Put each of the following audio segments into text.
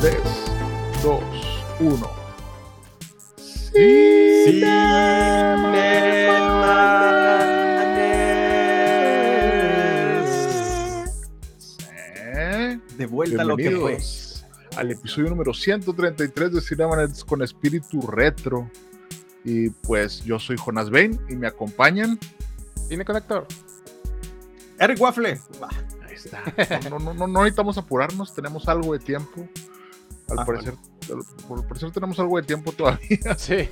3, 2, 1. Sí. De vuelta a lo que fue. Al episodio número 133 de Cinemanet con espíritu retro. Y pues yo soy Jonas Bain y me acompañan. Cine Conector. Eric Waffle. Ahí está. No, no, no, no necesitamos apurarnos, tenemos algo de tiempo. Al Ah, parecer, por parecer tenemos algo de tiempo todavía Sí.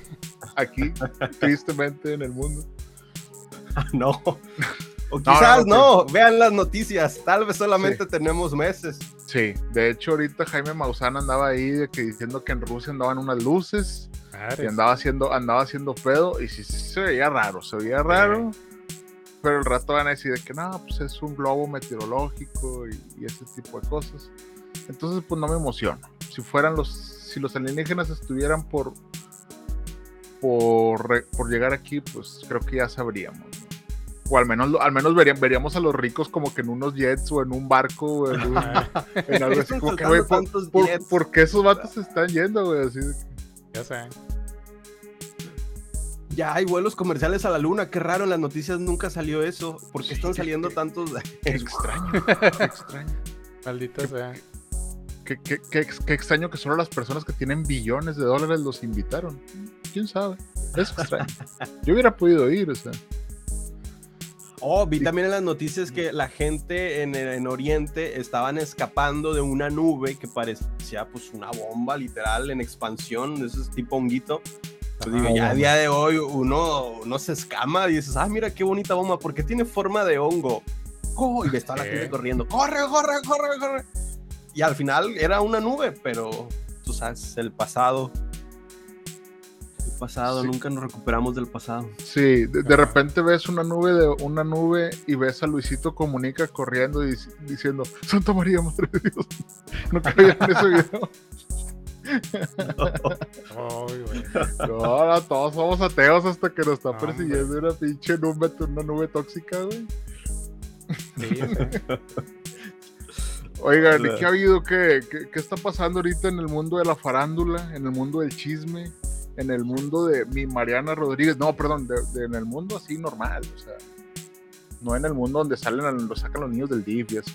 aquí, tristemente en el mundo. No. O quizás no, no, vean las noticias. Tal vez solamente tenemos meses. Sí, de hecho ahorita Jaime Maussan andaba ahí de que diciendo que en Rusia andaban unas luces y Madres. andaba haciendo, andaba haciendo pedo y sí, sí se veía raro, se veía raro. Pero el rato van a decir de que no, pues es un globo meteorológico y, y ese tipo de cosas. Entonces, pues no me emociono. Si fueran los, si los alienígenas estuvieran por, por, por llegar aquí, pues creo que ya sabríamos. ¿no? O al menos, al menos verían- veríamos a los ricos como que en unos jets o en un barco o en, un- en algo así. Como que, por, qué esos vatos se están yendo, güey? Así que- ya sé. Ya hay vuelos comerciales a la luna. Qué raro, en las noticias nunca salió eso. ¿Por qué Sí, están saliendo qué- tantos? Qué extraño, extraño. Maldita sea. Qué, qué- qué ex- qué extraño que solo las personas que tienen billones de dólares los invitaron. ¿Quién sabe? Es extraño. Yo hubiera podido ir, o sea. Oh, vi también en las noticias que la gente en, en Oriente estaban escapando de una nube que parecía pues una bomba literal en expansión, de ese tipo honguito. Pues digo, ya a día de hoy uno, uno se escama y dices, ah, mira qué bonita bomba, porque tiene forma de hongo. Oh, y toda la gente corriendo, corre, corre, corre, corre. Y al final era una nube, pero tú sabes, el pasado. El pasado, Sí. nunca nos recuperamos del pasado. Sí, de, de repente ves una nube de una nube y ves a Luisito Comunica corriendo y diciendo Santa María, Madre de Dios. Nunca vieron ese video. No, ahora todos somos ateos hasta que nos está No, persiguiendo una pinche nube, una nube tóxica, güey. Sí. Oigan, ¿y La- ¿qué ha habido? ¿Qué, qué, qué está pasando ahorita en el mundo de la farándula? En el mundo del chisme, en el mundo de mi Mariana Rodríguez. No, perdón, de- de- en el mundo así normal, o sea. No en el mundo donde salen, lo sacan los niños del DIF y eso.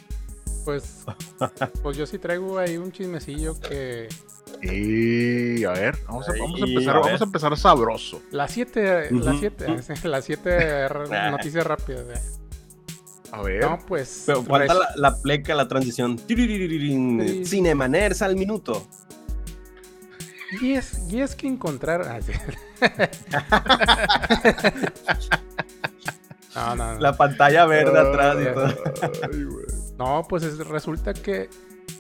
Pues, pues yo sí traigo ahí un chismecillo que Y a ver, vamos a, vamos a Ahí, empezar, a vamos a empezar sabroso. las siete, las siete, las siete noticias rápidas. eh. A ver. No, pues. Pero falta la, la pleca, la transición. Sí. Cinemaners al minuto. Y es, y es que encontrar. ah, sí. no, no, no. La pantalla verde atrás y todo. Ay. No, pues es- resulta que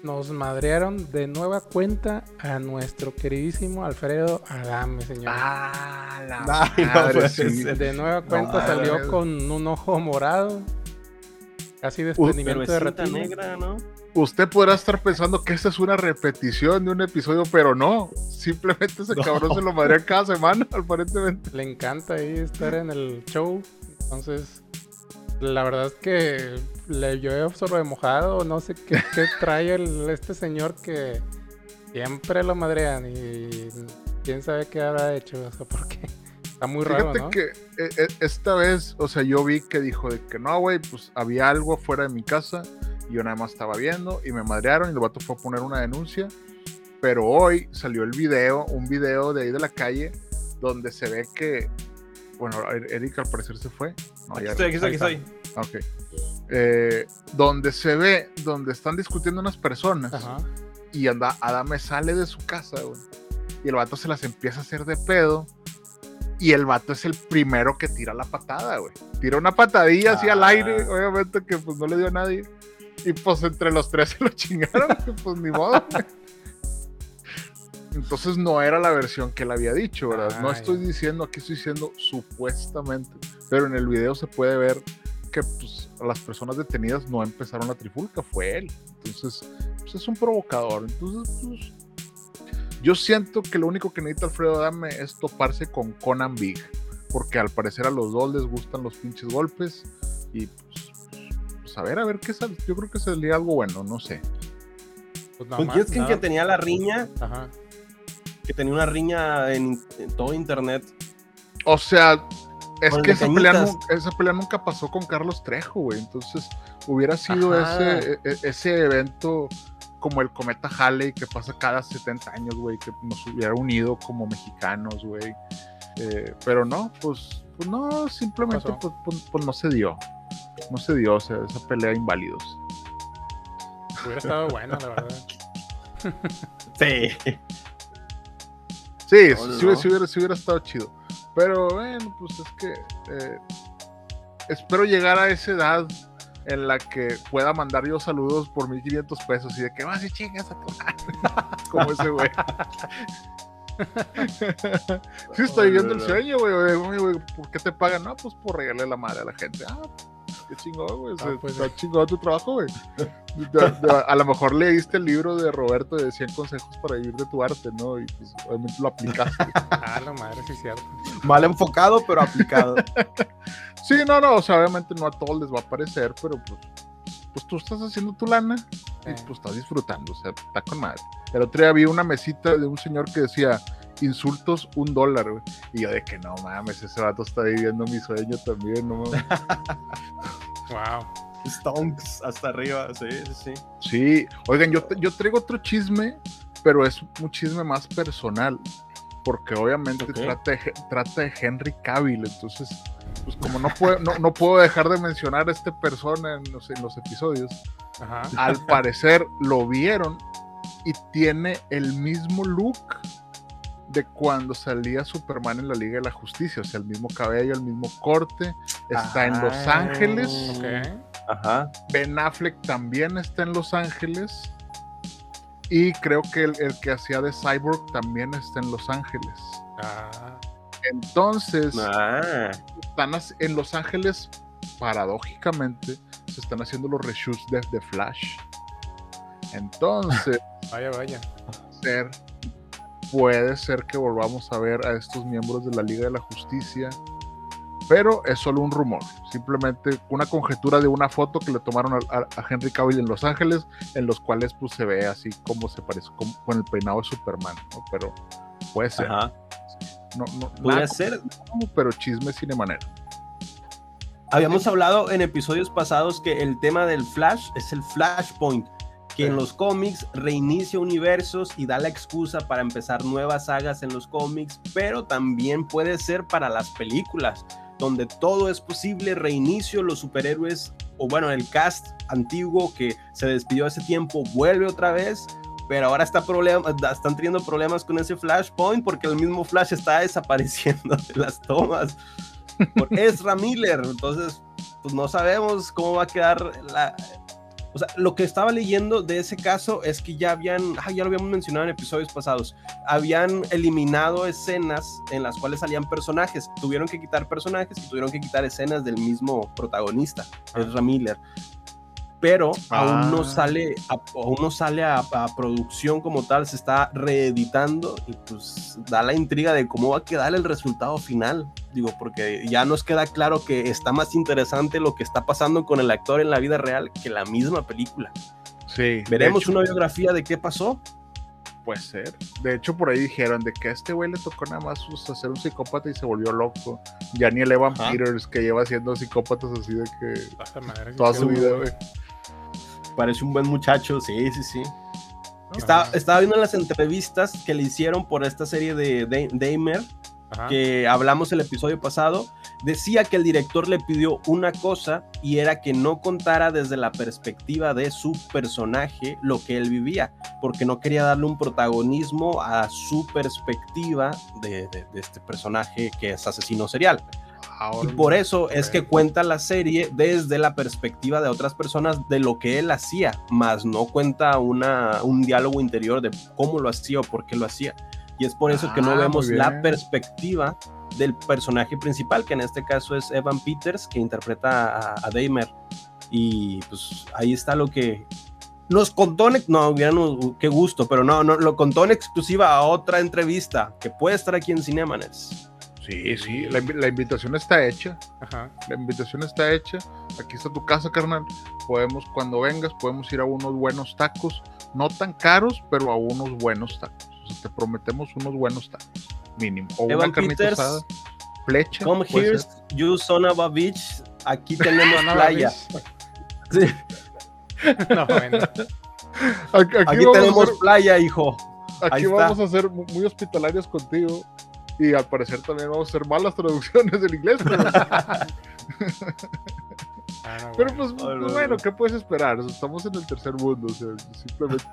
nos madrearon de nueva cuenta a nuestro queridísimo Alfredo Adame, señor. Ah, la Ay, no madre, puede sí. ser. de nueva cuenta salió con un ojo morado. Casi desprendimiento de retina. negra, ¿no? Usted podrá estar pensando que esta es una repetición de un episodio, pero no. Simplemente ese No. cabrón se lo madrean cada semana, aparentemente. Le encanta ahí estar en el show. Entonces, la verdad es que le llueve sobre mojado. No sé qué, qué trae el- este señor que siempre lo madrean y quién sabe qué habrá hecho. O sea, porque está muy raro, Fíjate ¿no? que eh, eh, esta vez, o sea, yo vi que dijo de que no, güey, pues había algo fuera de mi casa y yo nada más estaba viendo y me madrearon y el vato fue a poner una denuncia. Pero hoy salió el video, un video de ahí de la calle donde se ve que, bueno, Er- Eric al parecer se fue. No, Aquí ya- estoy, aquí estoy, aquí estoy. Ok. Eh, donde se ve, donde están discutiendo unas personas Ajá. y anda, Adame sale de su casa, güey. Y el vato se las empieza a hacer de pedo. Y el vato es el primero que tira la patada, güey. Tira una patadilla así al Ah. aire, obviamente que pues no le dio a nadie. Y pues entre los tres se lo chingaron, que, pues ni modo. güey. Entonces no era la versión que él había dicho, ¿verdad? no Ah, estoy diciendo, aquí estoy diciendo supuestamente, pero en el video se puede ver que pues, las personas detenidas no empezaron la trifulca, fue él. Entonces, pues, es un provocador. Entonces, pues, yo siento que lo único que necesita Alfredo Adame es toparse con Conan Big, porque al parecer a los dos les gustan los pinches golpes y pues, pues, a ver, a ver qué sale. Yo creo que sería algo bueno, no sé. Pues nada ¿Con más, quién es que, nada- que tenía la riña? Ajá. Que tenía una riña en, en todo internet. O sea, es Con que esa pelea, esa pelea nunca pasó con Carlos Trejo, güey. Entonces, hubiera sido Ajá. ese, e- e- ese evento como el cometa Halley que pasa cada 70 años, güey, que nos hubiera unido como mexicanos, güey. Eh, pero no, pues, pues no, simplemente pues, pues- pues no se dio. No se dio, o sea, esa pelea inválidos. Hubiera estado bueno, la verdad. Sí. Sí, No, sí, no, sí, no. sí hubiera, sí hubiera estado chido. Pero bueno, pues es que eh, espero llegar a esa edad en la que pueda mandar yo saludos por 1500 pesos y de que vas y chingas a tu madre. Como ese güey. sí, estoy viviendo el sueño, güey. ¿Por qué te pagan? No, pues por regalarle la madre a la gente. Ah, qué chingón, güey. Ah, pues, está chingón tu trabajo, güey. A lo mejor leíste el libro de Roberto de 100 consejos para vivir de tu arte, ¿no? Y pues obviamente lo aplicaste. Ah, la madre, sí es cierto. Mal enfocado, pero aplicado. Sí, no, no, o sea, obviamente no a todos les va a parecer, pero pues, pues tú estás haciendo tu lana y Eh. pues estás disfrutando, o sea, está con madre. El otro día vi una mesita de un señor que decía insultos un dólar, güey. Y yo de que no mames, ese vato está viviendo mi sueño también, no mames. Wow. Stonks hasta arriba, sí, sí, sí. Sí, oigan, yo, te- yo traigo otro chisme, pero es un chisme más personal, porque obviamente trata, de, trata de Henry Cavill, entonces, pues como no puedo, no, no puedo dejar de mencionar a esta persona en los, en los episodios, Ajá. al parecer lo vieron y tiene el mismo look de cuando salía Superman en la Liga de la Justicia, o sea, el mismo cabello, el mismo corte, está en Los Ah. Ángeles. Ajá. Ben Affleck también está en Los Ángeles. Y creo que el, el que hacía de Cyborg también está en Los Ángeles. Ah, Entonces, Ah. están en Los Ángeles, paradójicamente, se están haciendo los reshoots de, de Flash. Entonces, vaya, vaya. ser, puede ser que volvamos a ver a estos miembros de la Liga de la Justicia. Pero es solo un rumor, simplemente una conjetura de una foto que le tomaron a, a- a Henry Cavill en Los Ángeles, en los cuales pues se ve así como se parece con, con el peinado de Superman, ¿no? Pero puede ser. Ajá. No, no, ser. como, pero chisme sin manera. Habíamos hablado en episodios pasados que el tema del Flash es el Flashpoint, que en los cómics reinicia universos y da la excusa para empezar nuevas sagas en los cómics, pero también puede ser para las películas, donde todo es posible, reinicio, los superhéroes, o bueno, el cast antiguo que se despidió hace tiempo vuelve otra vez. Pero ahora está problema, están teniendo problemas con ese Flashpoint porque el mismo Flash está desapareciendo de las tomas por Ezra Miller. Entonces, pues no sabemos cómo va a quedar la. O sea, lo que estaba leyendo de ese caso es que ya habían, ah, ya lo habíamos mencionado en episodios pasados, habían eliminado escenas en las cuales salían personajes. Tuvieron que quitar personajes y tuvieron que quitar escenas del mismo protagonista, Ezra Miller. Pero aún no Ah. sale, a- aún no sale a, a producción como tal, se está reeditando y pues da la intriga de cómo va a quedar el resultado final. Digo, porque ya nos queda claro que está más interesante lo que está pasando con el actor en la vida real que la misma película. Sí. Veremos hecho, una biografía de qué pasó. Puede ser. De hecho, por ahí dijeron de que a este güey le tocó nada más pues, hacer un psicópata y se volvió loco. Ya ni el Evan Ajá. Peters que lleva haciendo psicópatas así de que madre, toda su vida, güey. Parece un buen muchacho, sí, sí, sí. ¿no? Estaba, viendo las entrevistas que le hicieron por esta serie de Da- Dahmer, Ajá. que hablamos el episodio pasado, decía que el director le pidió una cosa y era que no contara desde la perspectiva de su personaje lo que él vivía, porque no quería darle un protagonismo a su perspectiva de, de- de este personaje que es asesino serial. Y por eso es que cuenta la serie desde la perspectiva de otras personas de lo que él hacía, más no cuenta una, un diálogo interior de cómo lo hacía o por qué lo hacía. Y es por eso que no Ah, vemos la perspectiva del personaje principal, que en este caso es Evan Peters, que interpreta a, a Dahmer. Y pues ahí está lo que nos contó, no, hubieran, qué gusto, pero no, no, lo contó en exclusiva a otra entrevista, que puede estar aquí en Cinemanes. Sí, sí, la, la invitación está hecha. Ajá. La invitación está hecha. Aquí está tu casa, carnal. Podemos, cuando vengas, podemos ir a unos buenos tacos. No tan caros, pero a unos buenos tacos. O sea, te prometemos unos buenos tacos. Mínimo. O Evan una carnita Peters, asada. Flecha. Come here, ser. you son of a bitch. Aquí tenemos playa. Sí, No, bueno. Aquí, aquí aquí vamos, tenemos playa, hijo. aquí ahí está. vamos a ser mu- muy hospitalarios contigo. Y al parecer también vamos a hacer malas traducciones del inglés. Pero, Ah, no, pero pues, no, pues, no. bueno, ¿qué puedes esperar? O sea, estamos en el tercer mundo. O sea, simplemente.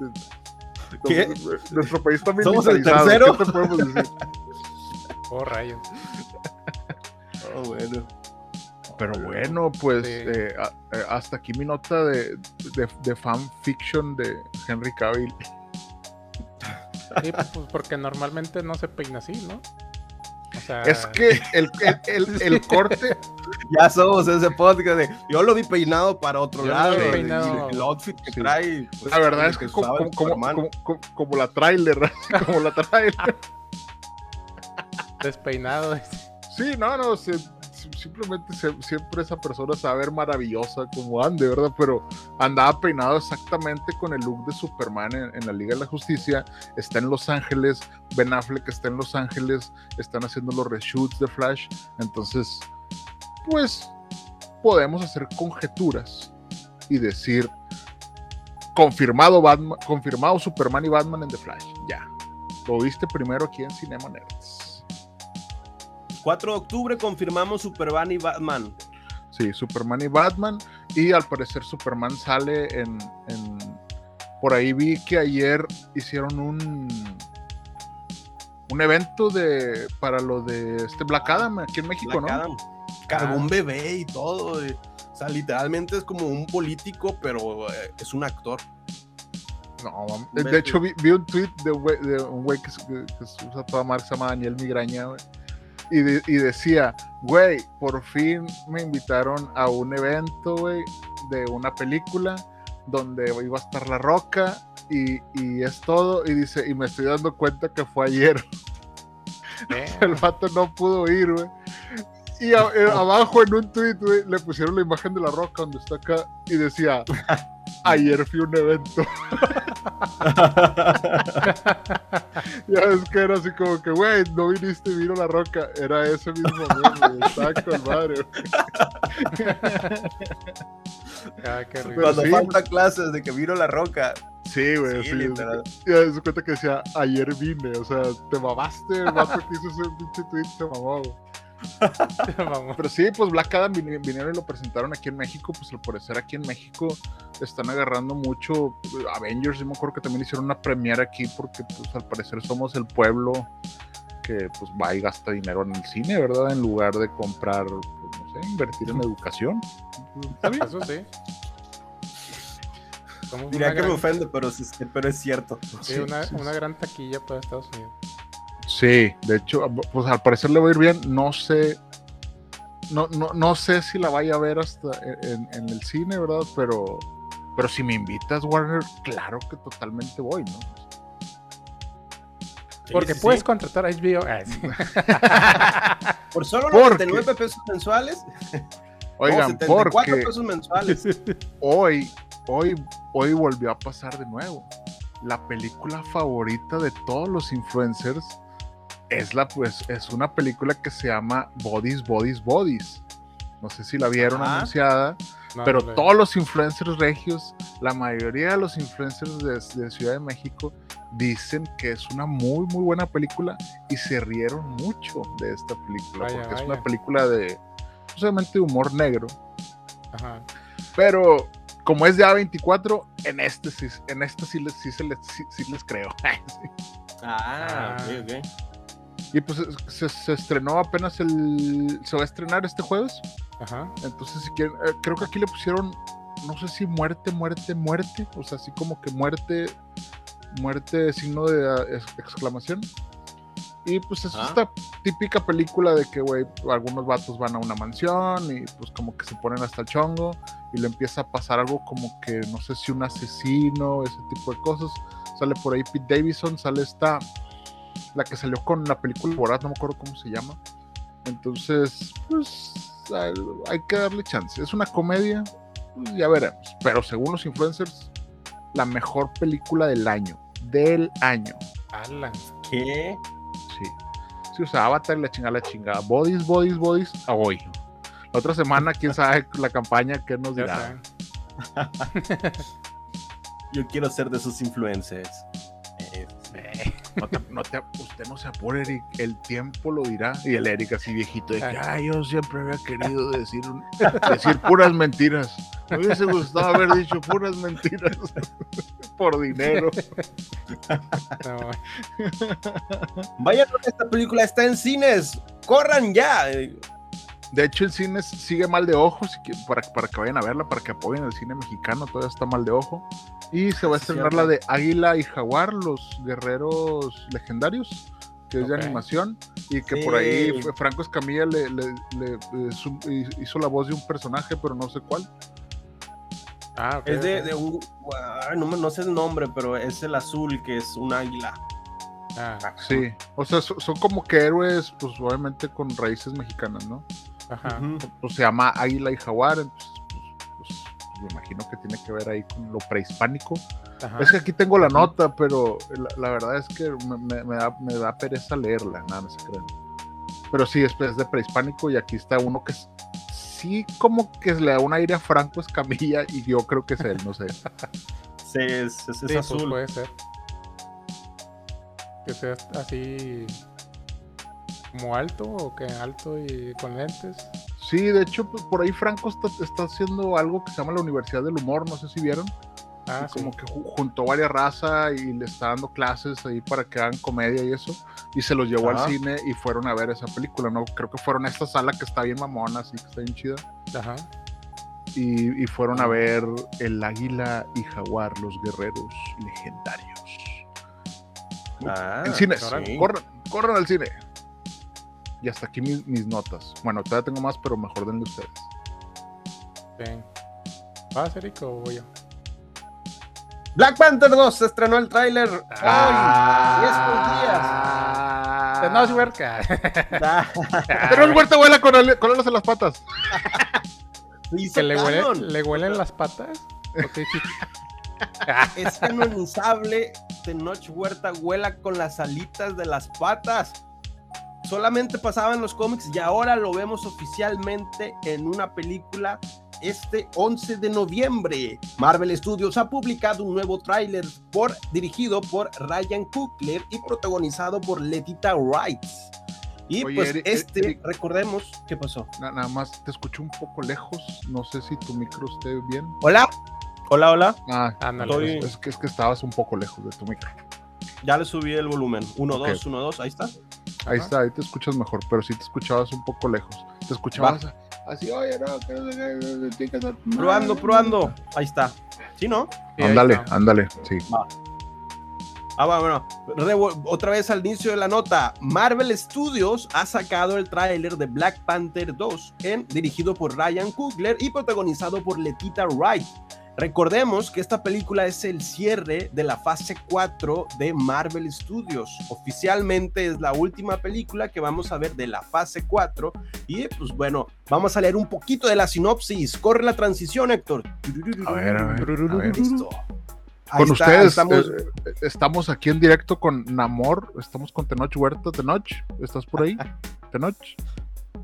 ¿Qué? estamos- Nuestro país está ¿Somos el tercero? ¿Qué te podemos decir? Oh, rayos. Oh, bueno. Pero bueno, pues Sí. eh, eh, hasta aquí mi nota de, de, de fanfiction de Henry Cavill. Sí, pues porque normalmente no se peina así, ¿no? O sea, Es que el, el, el- el corte, Ya somos ese podcast de. Yo lo vi peinado para otro Yo lo lado. y- y el outfit que Sí. trae. pues, la verdad el es que el como, como, como- como- como la trailer, como la trailer. despeinado. Sí, no, no, se- simplemente se- siempre esa persona se maravillosa como ande, ¿verdad? Pero andaba peinado exactamente con el look de Superman en, en la Liga de la Justicia. Está en Los Ángeles, Ben Affleck está en Los Ángeles, están haciendo los reshoots de Flash. Entonces, pues podemos hacer conjeturas y decir confirmado Batman, confirmado Superman y Batman en The Flash. Ya. Lo viste primero aquí en Cinema Nerds. 4 de octubre confirmamos Superman y Batman. Sí, Superman y Batman. Y al parecer Superman sale en, en- Por ahí vi que ayer hicieron un. Un evento de para lo de este Black Adam aquí en México, Black ¿no? Adam. Cargó un bebé y todo. O sea, literalmente es como un político, pero eh, es un actor. No, de hecho vi, un tweet de un güey, de un güey que, que- usa toda marca, se llama Daniel Migraña, güey, Y, de- y decía, güey, por fin me invitaron a un evento, güey, de una película donde iba a estar La Roca y, y es todo. Y dice, y me estoy dando cuenta que fue ayer. El vato no pudo ir, güey. Y a- eh, abajo en un tweet, güey, le pusieron la imagen de La Roca donde está acá y decía, ayer fui a un evento. Ya ves que era así como que, güey, no viniste y vino la roca. Era ese mismo meme. Estaba con madre. Ah, qué rico. Cuando sí. falta clases de que vino la roca. Sí, güey. Sí, Sí, literal. Ya se cuenta que decía, ayer vine. O sea, te mamaste. El vato que hizo ese pinche tweet se mamó, güey. Pero sí, pues Black Adam vini- vinieron y lo presentaron aquí en México. Pues al parecer aquí en México están agarrando mucho eh, Avengers. Yo me acuerdo que también hicieron una premiere aquí porque pues al parecer somos el pueblo que pues va y gasta dinero en el cine, ¿verdad? En lugar de comprar, pues, no sé, invertir en educación. Está bien. Eso sí. Somos Diría que me ofende, pero, sí- pero es cierto. sí, una, una gran taquilla para Estados Unidos. Sí, de hecho, pues al parecer le va a ir bien. No sé, no, no, no sé si la vaya a ver hasta en, en el cine, ¿verdad? Pero, pero si me invitas, Warner, claro que totalmente voy, ¿no? Porque sí, puedes sí. contratar a HBO. Ah, sí. Por solo Porque- 99 pesos mensuales. Oigan, no, 74 porque pesos mensuales. hoy, hoy, hoy volvió a pasar de nuevo. La película favorita de todos los influencers es la, pues, es una película que se llama Bodies, Bodies, Bodies. No sé si la vieron Ajá. anunciada. No, pero no todos los influencers regios, la mayoría de los influencers de, de Ciudad de México dicen que es una muy muy buena película y se rieron mucho de esta película Vaya, porque es una película de solamente de humor negro, Ajá. pero como es de A24, en este sí, en este sí les, sí se les, sí- sí les creo. Ah, Ah. ok, ok. Y pues se, se estrenó apenas el. Se va a estrenar este jueves. Ajá. Entonces, si quieren, eh, creo que aquí le pusieron, no sé si muerte, muerte, muerte. O sea, así como que muerte, muerte, signo de ah, ex- exclamación. Y pues es Ah. esta típica película de que, güey, algunos vatos van a una mansión y pues como que se ponen hasta el chongo y le empieza a pasar algo como que, no sé si un asesino, ese tipo de cosas. Sale por ahí Pete Davidson, sale esta, la que salió con la película Borat, no me acuerdo cómo se llama. Entonces, pues hay, que darle chance. Es una comedia, pues, ya veremos. Pero según los influencers, la mejor película del año. Del año. Alan. ¿Qué? Sí. Sí, o sea, Avatar y la chingada, la chingada. Bodies, bodies, bodies, a hoy. La otra semana, quién sabe la campaña que nos dirá. Yo quiero ser de esos influencers. No te- no te- usted no se apure, Eric. El tiempo lo dirá. Y el Eric así viejito de que, ay, yo siempre había querido decir, un- decir puras mentiras. Me hubiese gustado haber dicho puras mentiras por dinero. No, Vayan, esta película está en cines. Corran ya. De hecho, el cine sigue mal de ojo, para, para que vayan a verla, para que apoyen el cine mexicano, todavía está mal de ojo. Y se va a estrenar cierto. la de Águila y Jaguar, los guerreros legendarios, que es de animación, y que por ahí Franco Escamilla le, le- le- su- hizo la voz de un personaje, pero no sé cuál. Ah, ok, Es de, un. No, sé el nombre, pero es el azul, que es un águila. Ah, Sí, o sea, so- son como que héroes, pues obviamente con raíces mexicanas, ¿no? Ajá. Pues se llama Águila y Jaguar, entonces, pues, pues, me imagino que tiene que ver ahí con lo prehispánico. ajá. Es que aquí tengo la nota, pero la, la verdad es que me, me- me da, me da pereza leerla, nada, no se crean. Pero sí, es, es de prehispánico y aquí está uno que es, sí como que le da un aire a Franco Escamilla y yo creo que es él, no sé. Sí, es, es- es Sí, pues, azul. puede ser. Que sea así como alto o que alto y con lentes. Sí, de hecho, pues, por ahí Franco está, está haciendo algo que se llama la Universidad del Humor, no sé si vieron. Ah, sí. como que ju- juntó varias razas y le está dando clases ahí para que hagan comedia y eso. Y se los llevó Ajá. al cine y fueron a ver esa película, ¿no? Creo que fueron a esta sala que está bien mamona, así que está bien chida. Ajá. y, y fueron a ver El Águila y Jaguar, los guerreros legendarios. Ah, en cines, sí. corran, corran al cine. Y hasta aquí mis, mis notas. Bueno, todavía tengo más, pero mejor denle ustedes. Sí. ¿Vas, Eric, o voy yo? Black Panther 2 se estrenó el tráiler hoy. Ah. No, es huerca. Ah, Pero el huerta vuela con, ale- con alas en las patas. ¿Que le, huele- le huelen las patas? Ok, sí. Es canonizable. Tenoch Huerta huela con las alitas de las patas. Solamente pasaba en los cómics y ahora lo vemos oficialmente en una película este 11 de noviembre. Marvel Studios ha publicado un nuevo tráiler por, dirigido por Ryan Coogler y protagonizado por Letita Wright. Y Oye, pues Eric- este, Eric. recordemos, ¿qué pasó? Na- nada más te escucho un poco lejos. No sé si tu micro esté bien. Hola, hola, hola. Ah, Ándale. Estoy- es, que, es que estabas un poco lejos de tu micro. Ya le subí el volumen. 1, Ok. 2, 1, 2, ahí está. Ahí Ajá. está, ahí te escuchas mejor, pero sí te escuchabas un poco lejos. Te escuchabas así, oye, no, que no sé qué, Probando, probando. Ahí está. ¿Sí, no? Sí, Ándale, ándale, sí. Ah, bueno, otra vez al inicio de la nota. Marvel Studios ha sacado el tráiler de Black Panther 2, en, dirigido por Ryan Coogler y protagonizado por Letita Wright. Recordemos que esta película es el cierre de la fase 4 de Marvel Studios. Oficialmente es la última película que vamos a ver de la fase 4. Y pues bueno, vamos a leer un poquito de la sinopsis. Corre la transición, Héctor. A ver, a ver, a ver. Listo. Ahí Con está, ustedes, estamos- eh, eh, estamos aquí en directo con Namor, estamos con Tenoch Huerta. Tenoch, ¿estás por ahí? Tenoch.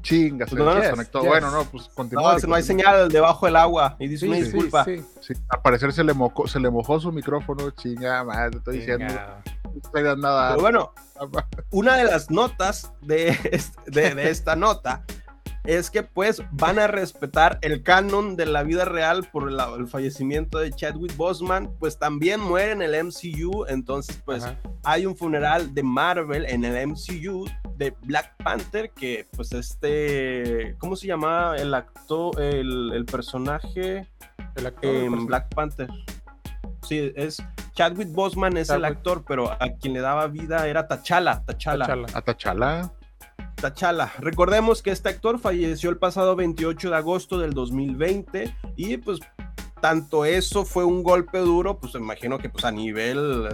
Chinga, se No, no, desconectó. yes, Bueno, yes. no, pues continúa. No, no hay señal debajo del agua. Y dice Sí, una sí, disculpa. sí. Sí, al parecer se le, mocó, se le mojó su micrófono. Chinga, madre, te estoy diciendo. No estoy dando nada. Pero bueno, una de las notas de, de esta nota es que pues van a respetar el canon de la vida real por la- el fallecimiento de Chadwick Boseman, pues también muere en el MCU, entonces pues Ajá. hay un funeral de Marvel en el MCU de Black Panther, que pues este, ¿cómo se llama el actor, el, el personaje El actor, en pues, Black Panther? Sí, es Chadwick Boseman es el actor, pero a quien le daba vida era T'Challa, T'Challa. T'Challa. T'Challa. Recordemos que este actor falleció el pasado 28 de agosto del 2020 y pues tanto eso fue un golpe duro, pues imagino que pues a nivel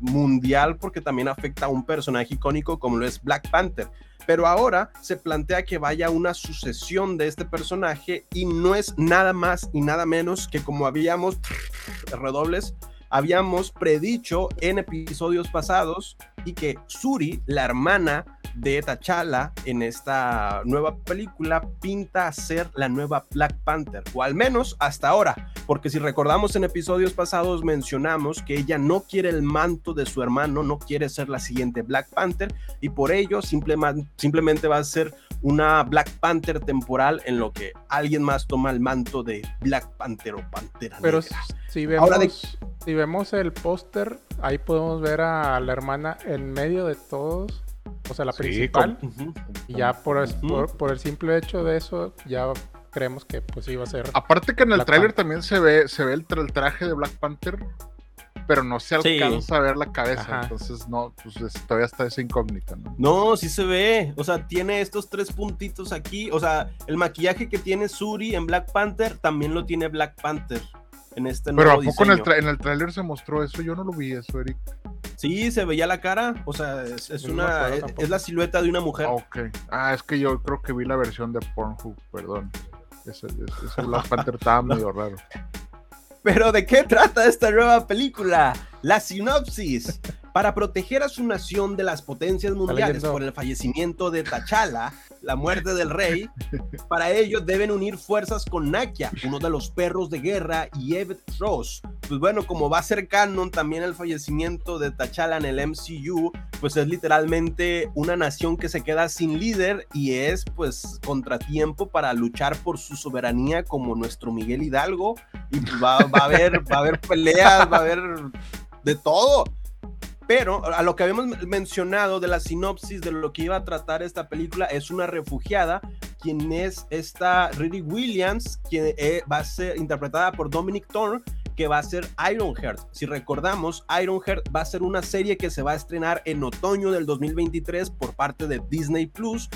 mundial porque también afecta a un personaje icónico como lo es Black Panther. Pero ahora se plantea que vaya una sucesión de este personaje y no es nada más y nada menos que como habíamos redobles habíamos predicho en episodios pasados y que Suri, la hermana de T'Challa en esta nueva película, pinta a ser la nueva Black Panther, o al menos hasta ahora, porque si recordamos en episodios pasados mencionamos que ella no quiere el manto de su hermano, no quiere ser la siguiente Black Panther y por ello simplemente, simplemente va a ser una Black Panther temporal en lo que alguien más toma el manto de Black Panther o Pantera Pero Negra. si vemos, Ahora de- si vemos el póster, ahí podemos ver a la hermana en medio de todos, o sea, la Sí, principal. Y ya por, es- Ujú. por, por el simple hecho de eso, ya creemos que pues iba a ser. Aparte que en el tráiler también se ve, se ve el, tra- el traje de Black Panther, pero no se Sí. alcanza a ver la cabeza. Ajá. Entonces no, pues es- todavía está esa incógnita, ¿no? No, sí se ve. O sea, tiene estos tres puntitos aquí. O sea, el maquillaje que tiene Suri en Black Panther también lo tiene Black Panther en este Pero nuevo ¿a poco en el, en el tráiler se mostró eso? Yo no lo vi eso, Eric. Sí, se veía la cara. O sea, es, una es, la silueta de una mujer. Ah, ok. Ah, es que yo creo que vi la versión de Pornhub, perdón. Ese, ese- ese Black Panther estaba medio raro. Pero ¿de qué trata esta nueva película? La sinopsis. Para proteger a su nación de las potencias mundiales por el fallecimiento de T'Challa, la muerte del rey, para ello deben unir fuerzas con Nakia, uno de los perros de guerra, y Evet Ross. Pues bueno, como va a ser canon también el fallecimiento de T'Challa en el MCU, pues es literalmente una nación que se queda sin líder y es pues contratiempo para luchar por su soberanía como nuestro Miguel Hidalgo y pues, va, va a haber va a haber peleas, va a haber de todo. Pero a lo que habíamos mencionado de la sinopsis de lo que iba a tratar esta película es una refugiada, quien es esta Riri Williams, quien eh, va a ser interpretada por Dominic Thorne, que va a ser Ironheart. Si recordamos, Ironheart va a ser una serie que se va a estrenar en otoño del 2023 por parte de Disney Plus.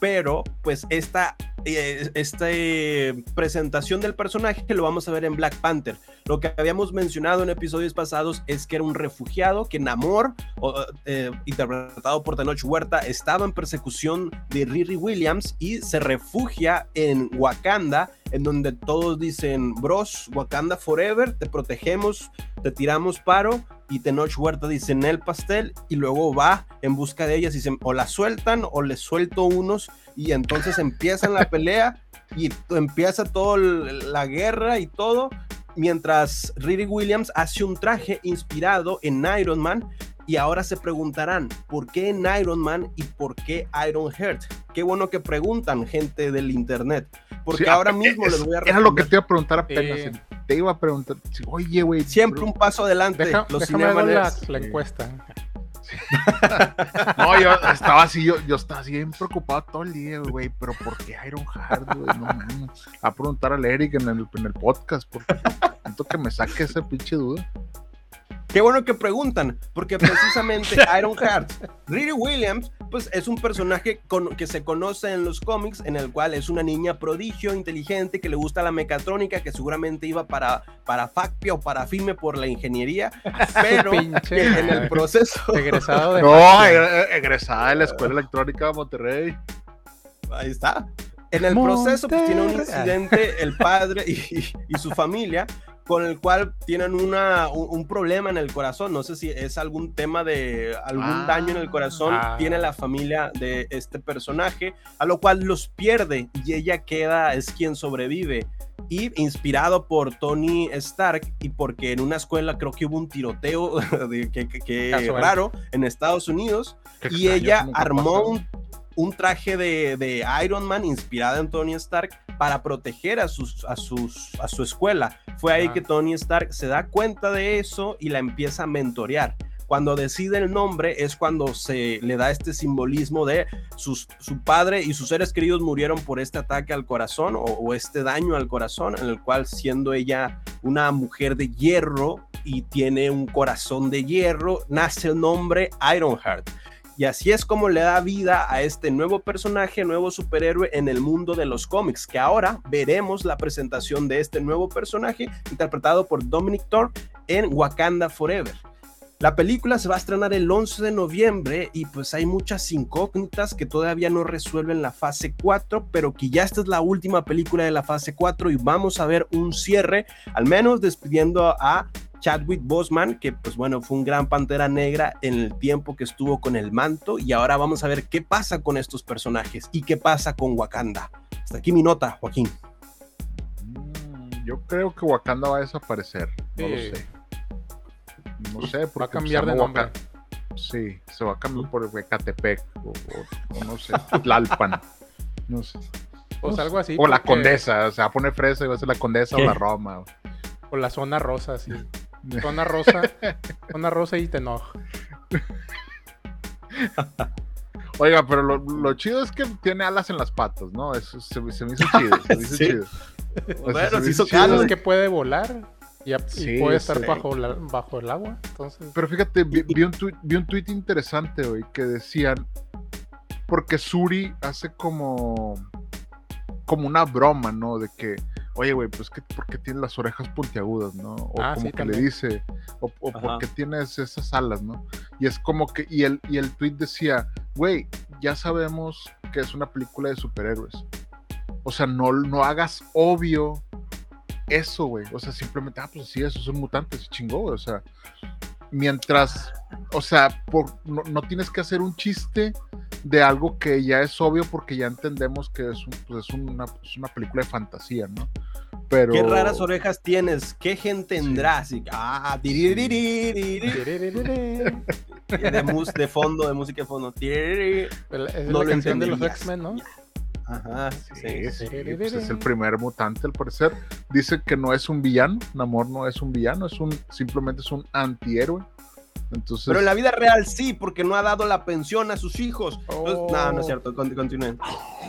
Pero, pues, esta, eh, esta eh, presentación del personaje lo vamos a ver en Black Panther. Lo que habíamos mencionado en episodios pasados es que era un refugiado que Namor, o, eh, interpretado por Tenoch Huerta, estaba en persecución de Riri Williams y se refugia en Wakanda, en donde todos dicen, bros, Wakanda Forever, te protegemos, te tiramos paro, y Tenoch Huerta dice en el pastel, y luego va en busca de ellas y dicen, o la sueltan o les suelto unos, y entonces empiezan la pelea y empieza toda la guerra y todo, mientras Riri Williams hace un traje inspirado en Iron Man. Y ahora se preguntarán, ¿por qué en Iron Man y por qué Iron Heart? Qué bueno que preguntan, gente del internet. Porque Sí, ahora es- mismo les voy a Era lo que te iba a preguntar apenas. Sí. Te iba a preguntar. Oye, güey. Siempre pero- un paso adelante. Deja- los déjame ver la, la Sí. encuesta. No, yo estaba así, yo, yo estaba así bien preocupado todo el día, güey. Pero ¿por qué Iron Heart, güey? No mames. A preguntar al Eric en el, en el podcast, porque siento que me saque esa pinche duda. Qué bueno que preguntan, porque precisamente Iron Heart, Riri Williams, pues es un personaje con- que se conoce en los cómics, en el cual es una niña prodigio, inteligente, que le gusta la mecatrónica, que seguramente iba para, para FACPI o para FIME por la ingeniería, pero que en el proceso, Egresado de. No, magia. egre- egresada de la Escuela Electrónica de Monterrey. ahí está. En el proceso, pues tiene un incidente el padre y, y- y su familia, con el cual tienen una, un, un problema en el corazón. No sé si es algún tema de algún Ah. daño en el corazón. Ah. Tiene la familia de este personaje, a lo cual los pierde y ella queda, es quien sobrevive. Y inspirado por Tony Stark y porque en una escuela creo que hubo un tiroteo de, que, que- que Casual. raro en Estados Unidos Qué y extraño, ella armó un, un traje de, de Iron Man inspirado en Tony Stark para proteger a, sus, a, sus, a su escuela. Fue ahí Ah. que Tony Stark se da cuenta de eso y la empieza a mentorear. cuando decide el nombre es cuando se le da este simbolismo de sus, su padre y sus seres queridos murieron por este ataque al corazón o, o este daño al corazón, en el cual siendo ella una mujer de hierro y tiene un corazón de hierro, nace el nombre Ironheart. Y así es como le da vida a este nuevo personaje, nuevo superhéroe en el mundo de los cómics, que ahora veremos la presentación de este nuevo personaje interpretado por Dominic Thorpe en Wakanda Forever. La película se va a estrenar el 11 de noviembre y pues hay muchas incógnitas que todavía no resuelven la fase 4, pero que ya esta es la última película de la fase 4 y vamos a ver un cierre, al menos despidiendo a Chadwick Boseman, que pues bueno, fue un gran pantera negra en el tiempo que estuvo con el manto y ahora vamos a ver qué pasa con estos personajes y qué pasa con Wakanda. Hasta aquí mi nota, Joaquín. Mm, Yo creo que Wakanda va a desaparecer. No lo sé. No sé, porque Va a cambiar de nombre. Wakanda. Sí, se va a cambiar por Ecatepec o, o- o no sé, Tlalpan. No sé. Pues algo así. o la condesa, o sea, va a poner fresa y va a ser la condesa ¿Qué? o la Roma. O la zona rosa, sí. Zona rosa. zona rosa y te enoja. Oiga, pero lo, lo chido es que tiene alas en las patas, ¿no? Eso se, se me hizo chido. Se me hizo Sí. chido. O Bueno, se hizo chido. Es que puede volar y, puede estar sí. bajo, la- bajo el agua. Entonces, Pero fíjate, vi, vi un tuit, vi un tuit interesante hoy que decían, porque Suri hace como, como una broma, ¿no? De que, oye, güey, pues que porque tiene las orejas puntiagudas, ¿no? O Ah, como sí, que le dice, o, porque tienes esas alas, ¿no? Y es como que, y el, y el tuit decía, güey, ya sabemos que es una película de superhéroes. O sea, no, no hagas obvio eso, güey. O sea, simplemente, ah, pues sí, esos son mutantes, chingó, güey. O sea, mientras, o sea, por, no, no tienes que hacer un chiste de algo que ya es obvio porque ya entendemos que es, un- pues, es, una, es una película de fantasía, ¿no? Pero... Qué raras orejas tienes, qué gente tendrás. Ah, de, mus- de fondo, de música de fondo. es No la lo canción de los. X-Men, ¿no? Ajá, Sí, sí. sí, pues es el primer mutante al parecer. Dice que no es un villano, Namor no es un villano, es un simplemente es un antihéroe. Entonces, Pero en la vida real sí, porque no ha dado la pensión a sus hijos. Entonces, Oh. no, no es cierto, con- continúen.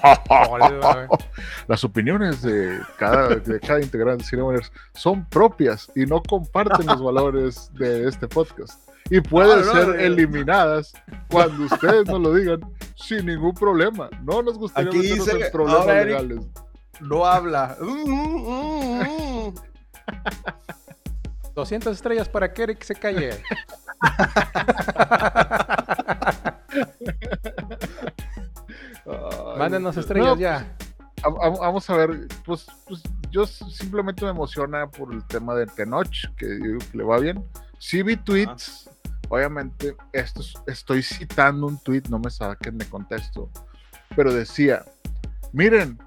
Las opiniones de cada, de cada integrante de Cinemaners son propias y no comparten los valores de este podcast. Y pueden No, no, ser no. eliminadas cuando ustedes nos lo digan sin ningún problema. No nos gustaría Aquí meternos dice- en problemas legales. No habla. Mm, mm, mm. 200 estrellas para que Eric se calle. Mándenos estrellas no, ya. Va- Vamos a ver, pues, pues, yo simplemente me emociona por el tema de Tenoch, que le va bien. Sí vi tweets, obviamente, esto es- estoy citando un tweet, no me saquen de contexto, pero decía, miren,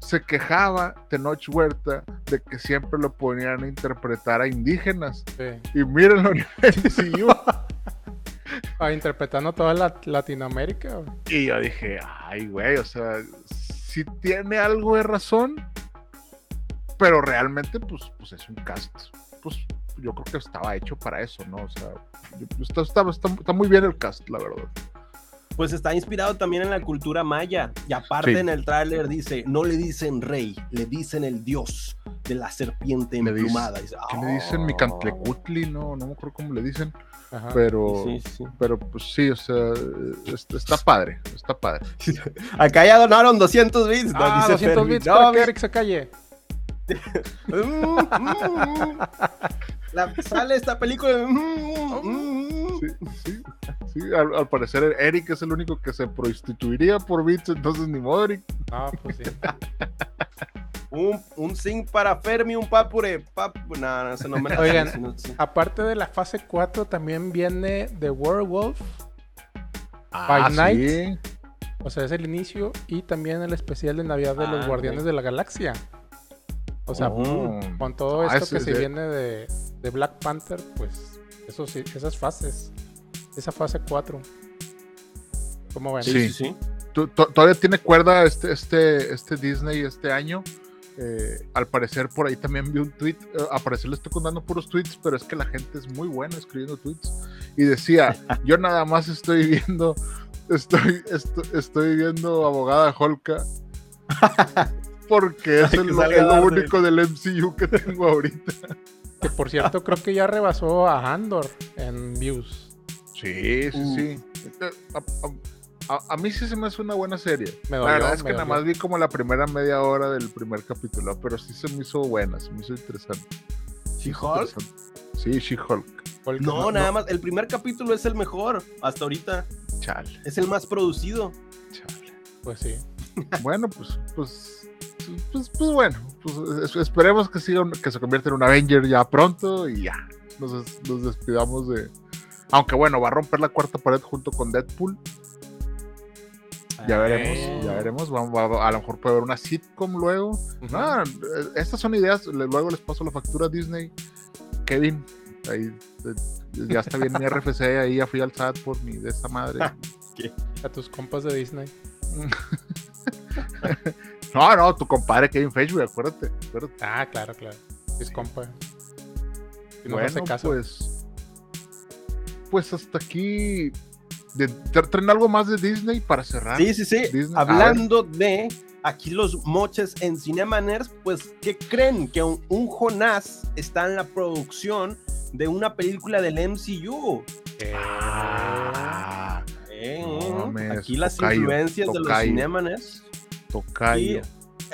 se quejaba Tenoch Huerta de que siempre lo ponían a interpretar a indígenas, Sí. y mírenlo en el MCU. Ah, interpretando toda la, Latinoamérica. güey. Y yo dije, ay, güey, o sea, sí tiene algo de razón, pero realmente, pues, pues es un cast. Pues yo creo que estaba hecho para eso, ¿no? O sea, está, está, está- está muy bien el cast, la verdad. Pues está inspirado también en la cultura maya. Y aparte Sí. en el tráiler dice, no le dicen rey, le dicen el dios de la serpiente dice- emplumada. Dice, ¿Qué le dicen? "Ah". Mi cantlecutli, no, no me acuerdo cómo le dicen, Ajá. pero, Sí, sí. pero pues sí, o sea, es- está padre, está padre. Acá ya donaron 200 bits. no, Ah, dice 200 Fermi. bits No, para que Eric se calle. La- sale esta película. Sí, sí, sí, al, al parecer Eric es el único que se prostituiría por bits, entonces ni modo, Eric. Ah, pues sí. Un, un zinc para Fermi, un papure. Pap... No, no, ese no me Oigan. Aparte de la fase 4, también viene The Werewolf. Ah, Night. sí. O sea, es el inicio. Y también el especial de Navidad de los Ah, Guardianes de la Galaxia. O sea, Oh. con todo Ah, esto que se viene de, de Black Panther, pues eso sí, esas fases. Esa fase 4. ¿Cómo ven? Sí. sí, sí. Todavía tiene cuerda este, este, este Disney este año Eh, al parecer por ahí también vi un tweet, eh, a parecer le estoy contando puros tweets, pero es que la gente es muy buena escribiendo tweets. Y decía, yo nada más estoy viendo, estoy, estoy, estoy viendo abogada Holka. Porque es el- lo, es único del MCU que tengo ahorita. Que por cierto, creo que ya rebasó a Andor en views. Sí, sí, Uh. sí. Eh, A, a- a- a mí sí se me hace una buena serie. Me la dolió, verdad es me que nada más vi como la primera media hora del primer capítulo, pero sí se me hizo buena, se me hizo interesante. ¿She-Hulk? Sí, She-Hulk. Hulk. No, nada más. El primer capítulo es el mejor hasta ahorita. Chale, Es el más producido. chale. Pues sí. Bueno, pues, pues, pues, pues bueno, pues es- esperemos que siga, un- que se convierta en un Avenger ya pronto y ya. Nos, nos despidamos de. Aunque bueno, va a romper la cuarta pared junto con Deadpool. Ya veremos, ya Ah. veremos. Vamos, a, a lo mejor puede haber una sitcom luego. No, eh, estas son ideas. Luego les paso la factura a Disney. Kevin, ahí eh, ya está bien mi RFC. Ahí ya fui al SAT por mi de esta madre. A tus compas de Disney. No, no, tu compadre Kevin Feige, güey, acuérdate. acuérdate. Ah, claro, claro. Es compa. Si no bueno, hace caso. pues. Pues hasta aquí. De, ¿Traen algo más de Disney para cerrar? Sí, sí, sí. Disney. Hablando de aquí los moches en Cinema Nerds, pues, ¿qué creen? Que un, un Jonás está en la producción de una película del MCU. Eh, Ah, Eh, No mames, aquí las tocayo, influencias de los. Cinema Nerds. Tocayo. Y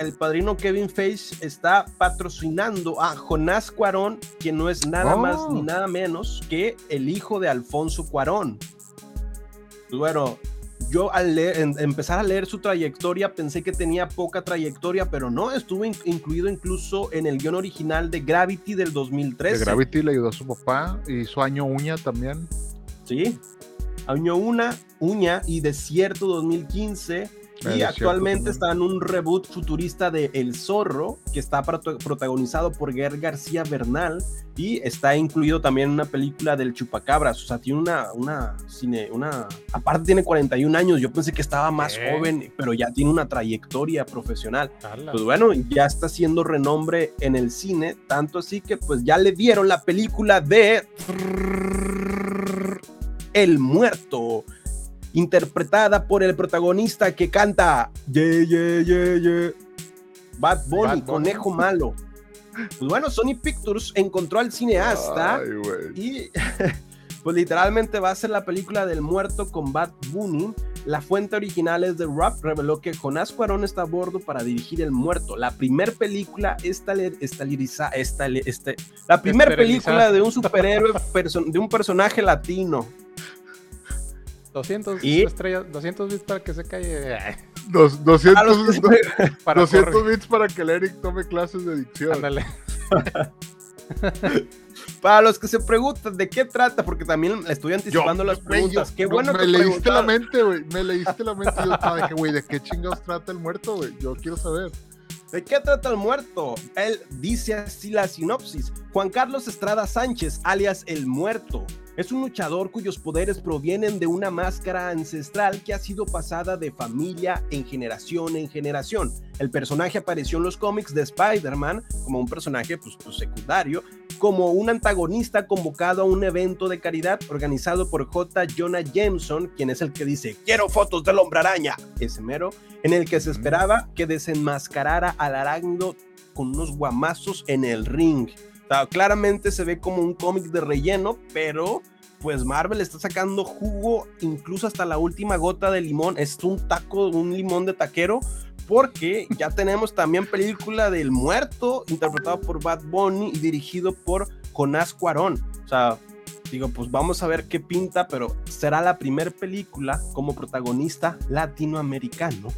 el padrino Kevin Feige está patrocinando a Jonás Cuarón, que no es nada Oh. más ni nada menos que el hijo de Alfonso Cuarón. Bueno, yo al leer- en- empezar a leer su trayectoria pensé que tenía poca trayectoria, pero no, estuvo in- incluido incluso en el guion original de Gravity del De 2013. Gravity le ayudó a su papá. Hizo año uña también. Sí. Año una, Uña y Desierto 2015. Y actualmente también. está en un reboot futurista de El Zorro, que está protagonizado por Ger García Bernal. Y está incluido también en una película del Chupacabras. O sea, tiene una, una cine, una. Aparte tiene 41 años. Yo pensé que estaba más ¿Qué? joven, pero ya tiene una trayectoria profesional. ala. Pues bueno, ya está haciendo renombre en el cine, tanto así que pues ya le dieron la película de El Muerto, interpretada por el protagonista que canta Yeah, yeah, yeah, yeah. Bad Bunny, Bad Bunny. conejo malo. Pues bueno, Sony Pictures encontró al cineasta Ay, y pues literalmente va a ser la película del muerto con Bad Bunny. La fuente original es de Rap, reveló que Jonás Cuarón está a bordo para dirigir El Muerto. La primer película estali- estaliriza- estali- este- la primer Esterilizada. película de un superhéroe de un personaje latino. 200 Y- estrellas, 200 bits para que se calle. Dos- A 200, los que se- Para 200 correr. bits para que el Eric tome clases de dicción. Ándale. Para los que se preguntan de qué trata, porque también estoy anticipando las güey, preguntas. yo- qué no, bueno me que leíste la mente, güey. Me leíste la mente. Yo estaba de que, güey, ¿de qué chingados trata el muerto, güey? Yo quiero saber. ¿De qué trata el muerto? Él dice así la sinopsis. Juan Carlos Estrada Sánchez, alias El Muerto, es un luchador cuyos poderes provienen de una máscara ancestral que ha sido pasada de familia en generación en generación. El personaje apareció en los cómics de Spider-Man como un personaje pues, pues, secundario, como un antagonista convocado a un evento de caridad organizado por J. Jonah Jameson, quien es el que dice, quiero fotos del hombre araña, ese mero, en el que se esperaba que desenmascarara al arácnido con unos guamazos en el ring. Sea, claramente se ve como un cómic de relleno, pero pues Marvel está sacando jugo incluso hasta la última gota de limón. Es un taco, un limón de taquero, porque ya tenemos también película del muerto, interpretado por Bad Bunny y dirigido por Jonás Cuarón. O sea, digo, pues vamos a ver qué pinta, pero será la primera película como protagonista latinoamericano,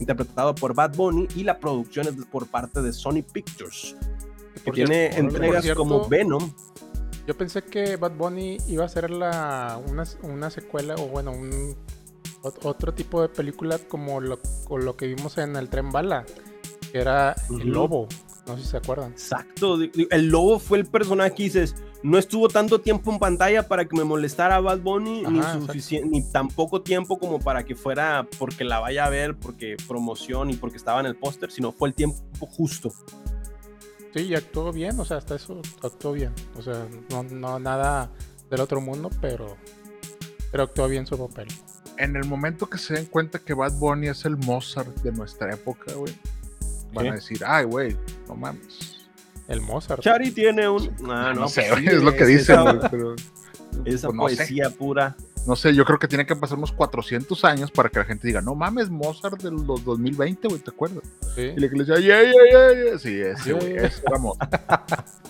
interpretado por Bad Bunny y la producción es por parte de Sony Pictures, Por tiene cierto- entregas cierto, como Venom. Yo pensé que Bad Bunny iba a ser la, una, una secuela o bueno, un ot- otro tipo de película como lo, con lo que vimos en el tren bala, que era Ujú. el lobo. No sé si se acuerdan. Exacto, el lobo fue el personaje que dices, no estuvo tanto tiempo en pantalla para que me molestara Bad Bunny, ni, Ajá, sufici- ni tan poco tiempo como para que fuera porque la vaya a ver, porque promoción y porque estaba en el póster, sino fue el tiempo justo. Sí, y actuó bien, o sea, hasta eso actuó bien. O sea, no, no nada del otro mundo, pero, pero actuó bien su papel. En el momento que se den cuenta que Bad Bunny es el Mozart de nuestra época, güey, van ¿Qué? a decir, ay, güey, no mames. El Mozart. Chari tiene un... Ah, no, no, sé, pues güey, sí, es lo que dicen, esa- güey, pero. Esa pues, no sé. poesía pura. No sé, yo creo que tiene que pasar unos 400 años para que la gente diga, no mames, Mozart de los 2020, güey, ¿te acuerdas? Sí. Y la decía, yeah, yeah, yeah, yeah. Sí, ese, güey, ese era Mozart.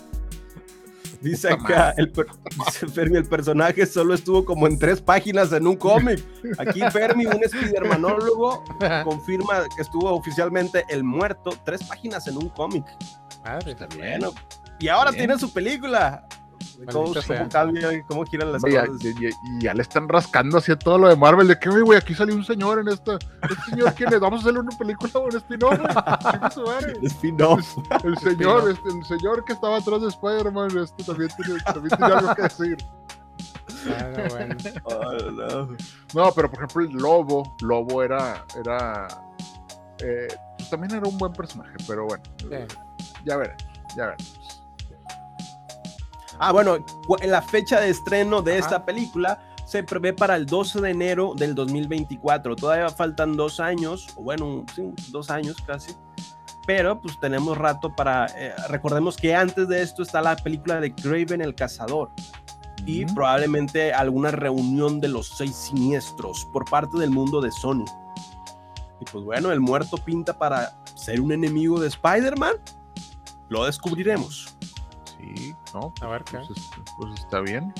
Dice acá, el, per- dice Fermi, el personaje solo estuvo como en tres páginas en un cómic. Aquí Fermi, un spidermanólogo, confirma que estuvo oficialmente el muerto, tres páginas en un cómic. Madre. Está bien. Bueno, y ahora Bien. tiene su película. ¿Cómo, cómo cambia, cómo giran las cosas? ya- ya- y ya le están rascando así a todo lo de Marvel, de que, "Oye, güey, aquí salió un señor en esta. ¿Este señor quién es? Vamos a hacerle una película un spin-off. El señor, este, el señor que estaba atrás de Spider-Man, este también tiene, también tiene algo que decir. No, bueno. Oh, no. No, pero por ejemplo, el Lobo, Lobo era, era, eh, pues también era un buen personaje, pero bueno, Sí. ya veremos, ya veremos. Ah, bueno, la fecha de estreno de Ajá. esta película se prevé para el 12 de enero del 2024. Todavía faltan dos años, o bueno, sí, dos años casi. Pero pues tenemos rato para... eh, recordemos que antes de esto está la película de Craven el Cazador y probablemente alguna reunión de los seis siniestros por parte del mundo de Sony. Y pues bueno, el muerto pinta para ser un enemigo de Spider-Man. Lo descubriremos. Sí, no, pues, este, pues está bien.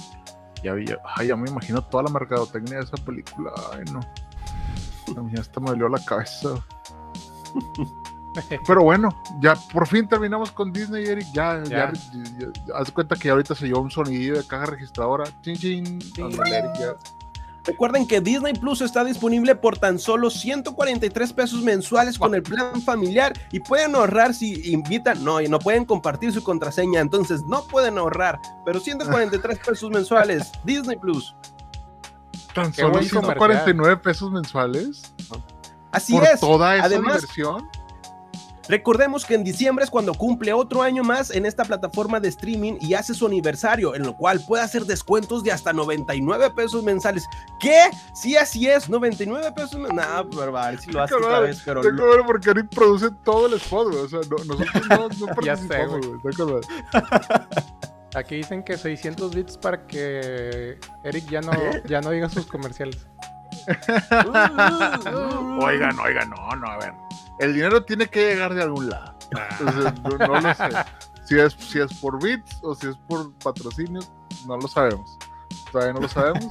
Ya, ya, ay, ya me imagino toda la mercadotecnia de esa película. Ay, no. A mí hasta me dolió la cabeza. Pero bueno, ya por fin terminamos con Disney, Eric. Ya, ya. Ya. ya- ya- haz cuenta que ahorita se llevó un sonidillo de caja registradora. Chin, chin. Eric, ya. Recuerden que Disney Plus está disponible por tan solo 143 pesos mensuales con el plan familiar y pueden ahorrar si invitan, no, y no pueden compartir su contraseña, entonces no pueden ahorrar, pero 143 pesos mensuales, Disney Plus. Tan solo buen 149 pesos mensuales. Así por es. toda esa Además- diversión. Recordemos que en diciembre es cuando cumple otro año más en esta plataforma de streaming y hace su aniversario, en lo cual puede hacer descuentos de hasta 99 pesos mensuales. ¿Qué? Sí, así es, 99 pesos. men- Nah, pero a ver si lo hace otra vez, pero Tengo no. que ver porque Eric produce todo el spot, güey. O sea, no- nosotros no, no sé, participamos, güey. Aquí dicen que 600 bits para que Eric ya no, ya no diga sus comerciales. Oigan, oigan, no, no, a ver. El dinero tiene que llegar de algún lado. Sea, no, no lo sé. Si es, si es por bits o si es por patrocinio, no lo sabemos. Todavía no lo sabemos.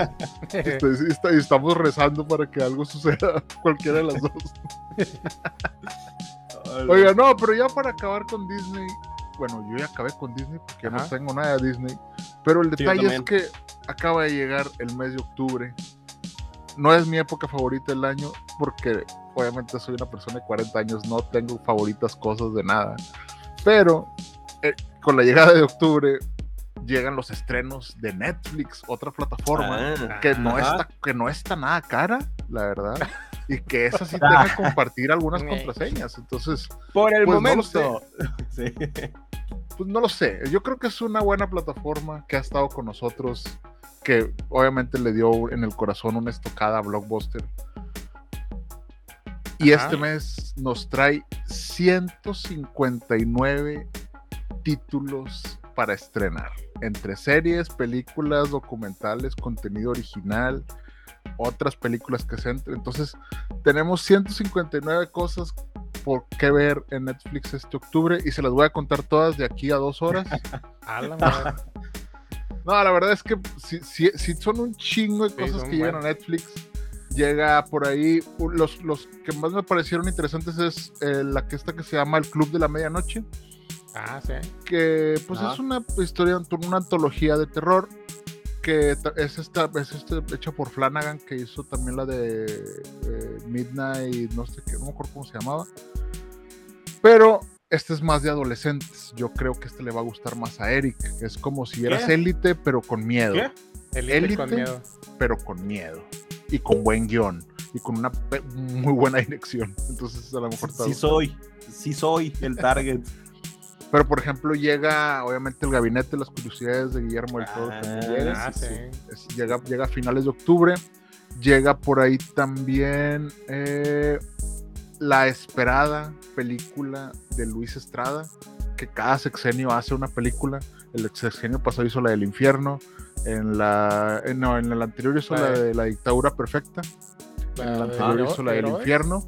Estoy- está- y estamos rezando para que algo suceda, cualquiera de las dos. Oiga, no, pero ya para acabar con Disney, bueno, yo ya acabé con Disney porque ya no Ajá. tengo nada de Disney, pero el detalle es que acaba de llegar el mes de octubre. No es mi época favorita del año porque obviamente soy una persona de 40 años, no tengo favoritas cosas de nada, pero eh, con la llegada de octubre llegan los estrenos de Netflix, otra plataforma Ah, que no ajá. está que no está nada cara, la verdad, y que esa sí tenga que compartir algunas contraseñas. Entonces, Por el Pues no momento. Sí. Pues no lo sé. Yo creo que es una buena plataforma que ha estado con nosotros, que obviamente le dio en el corazón una estocada a Blockbuster. Y Ajá. este mes nos trae 159 títulos para estrenar, entre series, películas, documentales, contenido original, otras películas que se entren. Entonces, tenemos 159 cosas por qué ver en Netflix este octubre y se las voy a contar todas de aquí a dos horas. A la madre. No, la verdad es que si, si- si son un chingo de Sí, cosas que llegan a. Netflix. Llega por ahí, los, los que más me parecieron interesantes es eh, la que esta que se llama El Club de la Medianoche, Ah, sí. que pues es una historia, una antología de terror, que es esta, es este, hecha por Flanagan, que hizo también la de eh, Midnight, no sé qué, no me acuerdo cómo se llamaba. Pero este es más de adolescentes. Yo creo que este le va a gustar más a Eric. Es como si ¿Qué? élite, pero con miedo. ¿Qué? Elite con Élite. miedo. Pero con miedo. Y con buen guion. Y con una muy buena dirección. Entonces, a lo mejor Sí soy, sí soy el target. Pero, por ejemplo, llega, obviamente, el gabinete de las curiosidades de Guillermo del Toro. Ah, llega. Ah, sí, sí. Es- llega, llega a finales de octubre. Llega por ahí también eh, la esperada película de Luis Estrada, que cada sexenio hace una película. El sexenio pasado hizo la del infierno. En la, eh, no, en el anterior hizo La la de- la dictadura perfecta. En el anterior hizo la del infierno.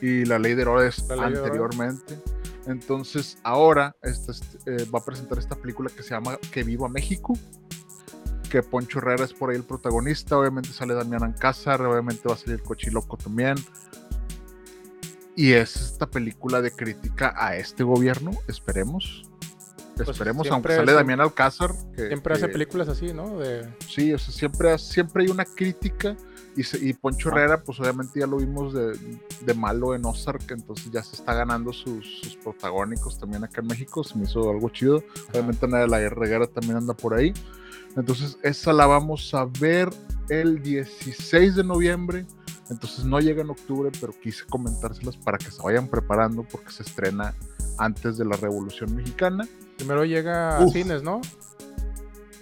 Y la ley de Herodes de Herodes. Entonces, ahora eh, va a presentar esta película que se llama Que Viva México. Que Poncho Herrera es por ahí el protagonista. Obviamente sale Damián Alcázar. Obviamente va a salir Cochiloco también. Y es esta película de crítica a este gobierno. Esperemos. Esperemos, aunque Pues sale Damián Alcázar. que- Siempre hace que- películas así, ¿no? De... Sí, o sea, siempre, siempre hay una crítica y, Poncho Herrera, pues obviamente ya lo vimos de, de malo en Ozark, entonces ya se está ganando sus, sus protagónicos también acá en México, se me hizo algo chido. Obviamente Ana de la Reguera también anda por ahí. Entonces esa la vamos a ver el 16 de noviembre. Entonces no llega en octubre, pero quise comentárselas para que se vayan preparando porque se estrena antes de la Revolución Mexicana. Primero llega a cines, ¿no?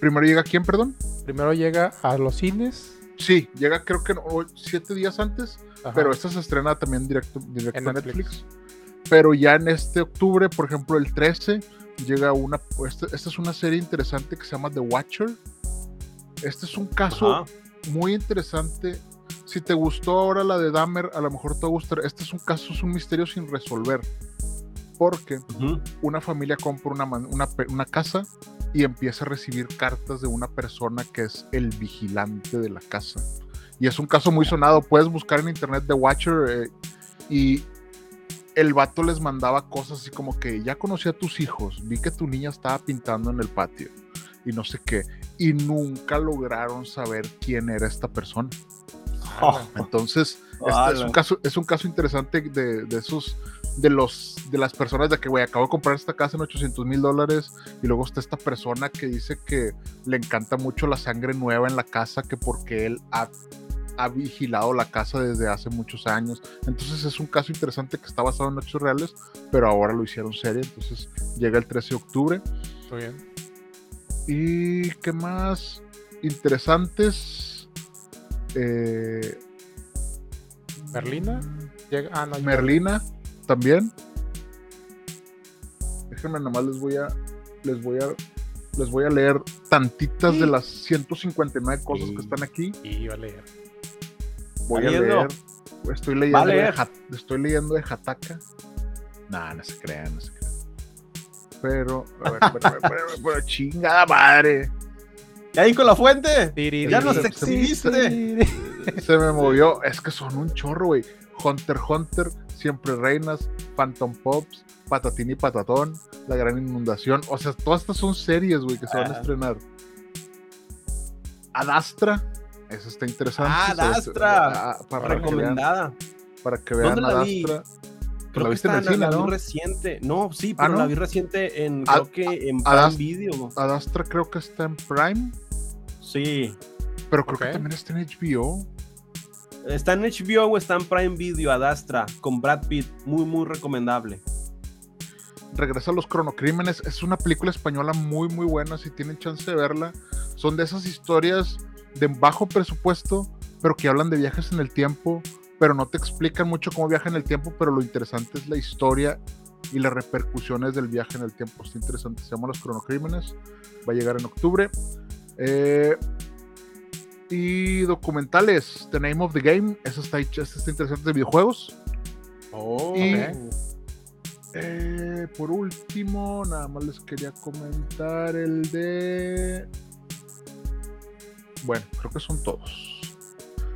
Primero llega quién, perdón? Primero llega a los cines. Sí, llega creo que no, siete días antes Ajá. Pero esta se estrena también directo, directo En a Netflix. Netflix. Pero ya en este octubre, por ejemplo, el 13, llega una. Esta, esta es una serie interesante que se llama The Watcher. Este es un caso Ajá. muy interesante. Si te gustó ahora la de Dahmer, a lo mejor te va a gustar. Este es un caso, es un misterio sin resolver. Porque una familia compra una, una, casa y empieza a recibir cartas de una persona que es el vigilante de la casa. Y es un caso muy sonado. Puedes buscar en internet The Watcher eh, y el vato les mandaba cosas así como que ya conocí a tus hijos, vi que tu niña estaba pintando en el patio y no sé qué. Y nunca lograron saber quién era esta persona. Oh, Entonces, este es, un caso, es un caso interesante de, de esos, de los, de las personas de que, güey, acabo de comprar esta casa en 800 mil dólares y luego está esta persona que dice que le encanta mucho la sangre nueva en la casa, que porque él ha, ha vigilado la casa desde hace muchos años. Entonces es un caso interesante que está basado en hechos reales, pero ahora lo hicieron serie, entonces llega el 13 de octubre. Muy bien. ¿Y qué más interesantes? Eh, Merlina. Llega... Ah, no. Merlina también. Déjenme nomás les voy a les voy a les voy a leer tantitas de las 159 cosas Sí. que están aquí. Y va a leer. Voy ¿Va a leer. Estoy leyendo de estoy leyendo de Hataka. Nah, no se crean, no se crean. Pero, a ver, pero, pero, pero, pero, chingada madre. ¿Ya ahí con la fuente? Ya nos se- exhibiste. Se me movió. Es que son un chorro, güey. Hunter x Hunter, Siempre Reinas, Phantom Pops, Patatín y Patatón, La Gran Inundación. O sea, todas estas son series, güey, que se van a Ah. estrenar. Adastra, eso está interesante. Ah, Adastra. ah, para, que vean, Recomendada. para que vean ¿Dónde la vi? Adastra. Creo la que viste en el cine, la vi ¿no? reciente. No, sí, Ah, pero ¿no? la vi reciente en, Ah, creo que en Prime Video. Adastra creo que está en Prime, Sí. pero creo que también está en HBO. Está en HBO o está en Prime Video, Adastra, con Brad Pitt. Muy, muy recomendable. Regresa a los cronocrímenes. Es una película española muy, muy buena. Si tienen chance de verla, son de esas historias de bajo presupuesto, pero que hablan de viajes en el tiempo, pero no te explican mucho cómo viaja en el tiempo. Pero lo interesante es la historia y las repercusiones del viaje en el tiempo. Está interesante. Se llama Los cronocrímenes. Va a llegar en octubre. Eh, y documentales. The Name of the Game. Eso está, hecho- eso está interesante de videojuegos. Oh, Y-. Eh, por último, nada más les quería comentar el de. Bueno, creo que son todos.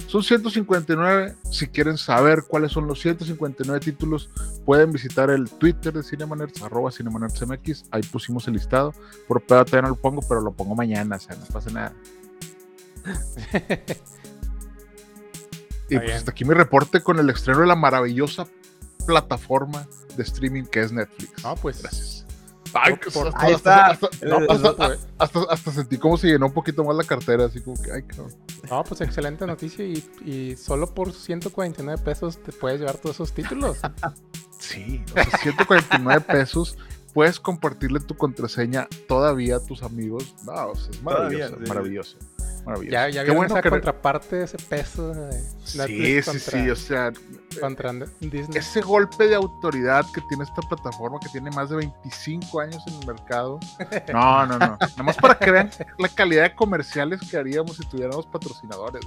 Son 159. Si quieren saber cuáles son los 159 títulos, pueden visitar el Twitter de Cinemanerds, arroba CinemanerdsMX. Ahí pusimos el listado. Por pedo todavía no lo pongo, pero lo pongo mañana, o sea, no pasa nada. y pues hasta aquí mi reporte con el estreno de la maravillosa plataforma de streaming que es Netflix. Ah, pues. Gracias. Ay, que Por- hasta, ahí hasta- está. hasta- no, hasta- hasta- hasta sentí como se llenó un poquito más la cartera, así como que, ay, cabrón. No, pues excelente noticia y, y solo por 149 pesos te puedes llevar todos esos títulos. Sí, o sea, 149 pesos. Puedes compartirle tu contraseña todavía a tus amigos. No, o sea, es maravilloso, Todavía, sí. maravilloso. maravilloso. Ya, ya Qué bueno esa que contraparte de ese peso de Sí, sí, contra, sí, o sea, contra Disney. ese golpe de autoridad que tiene esta plataforma que tiene más de 25 años en el mercado. No, no, no. Nada más para que vean la calidad de comerciales que haríamos si tuviéramos patrocinadores.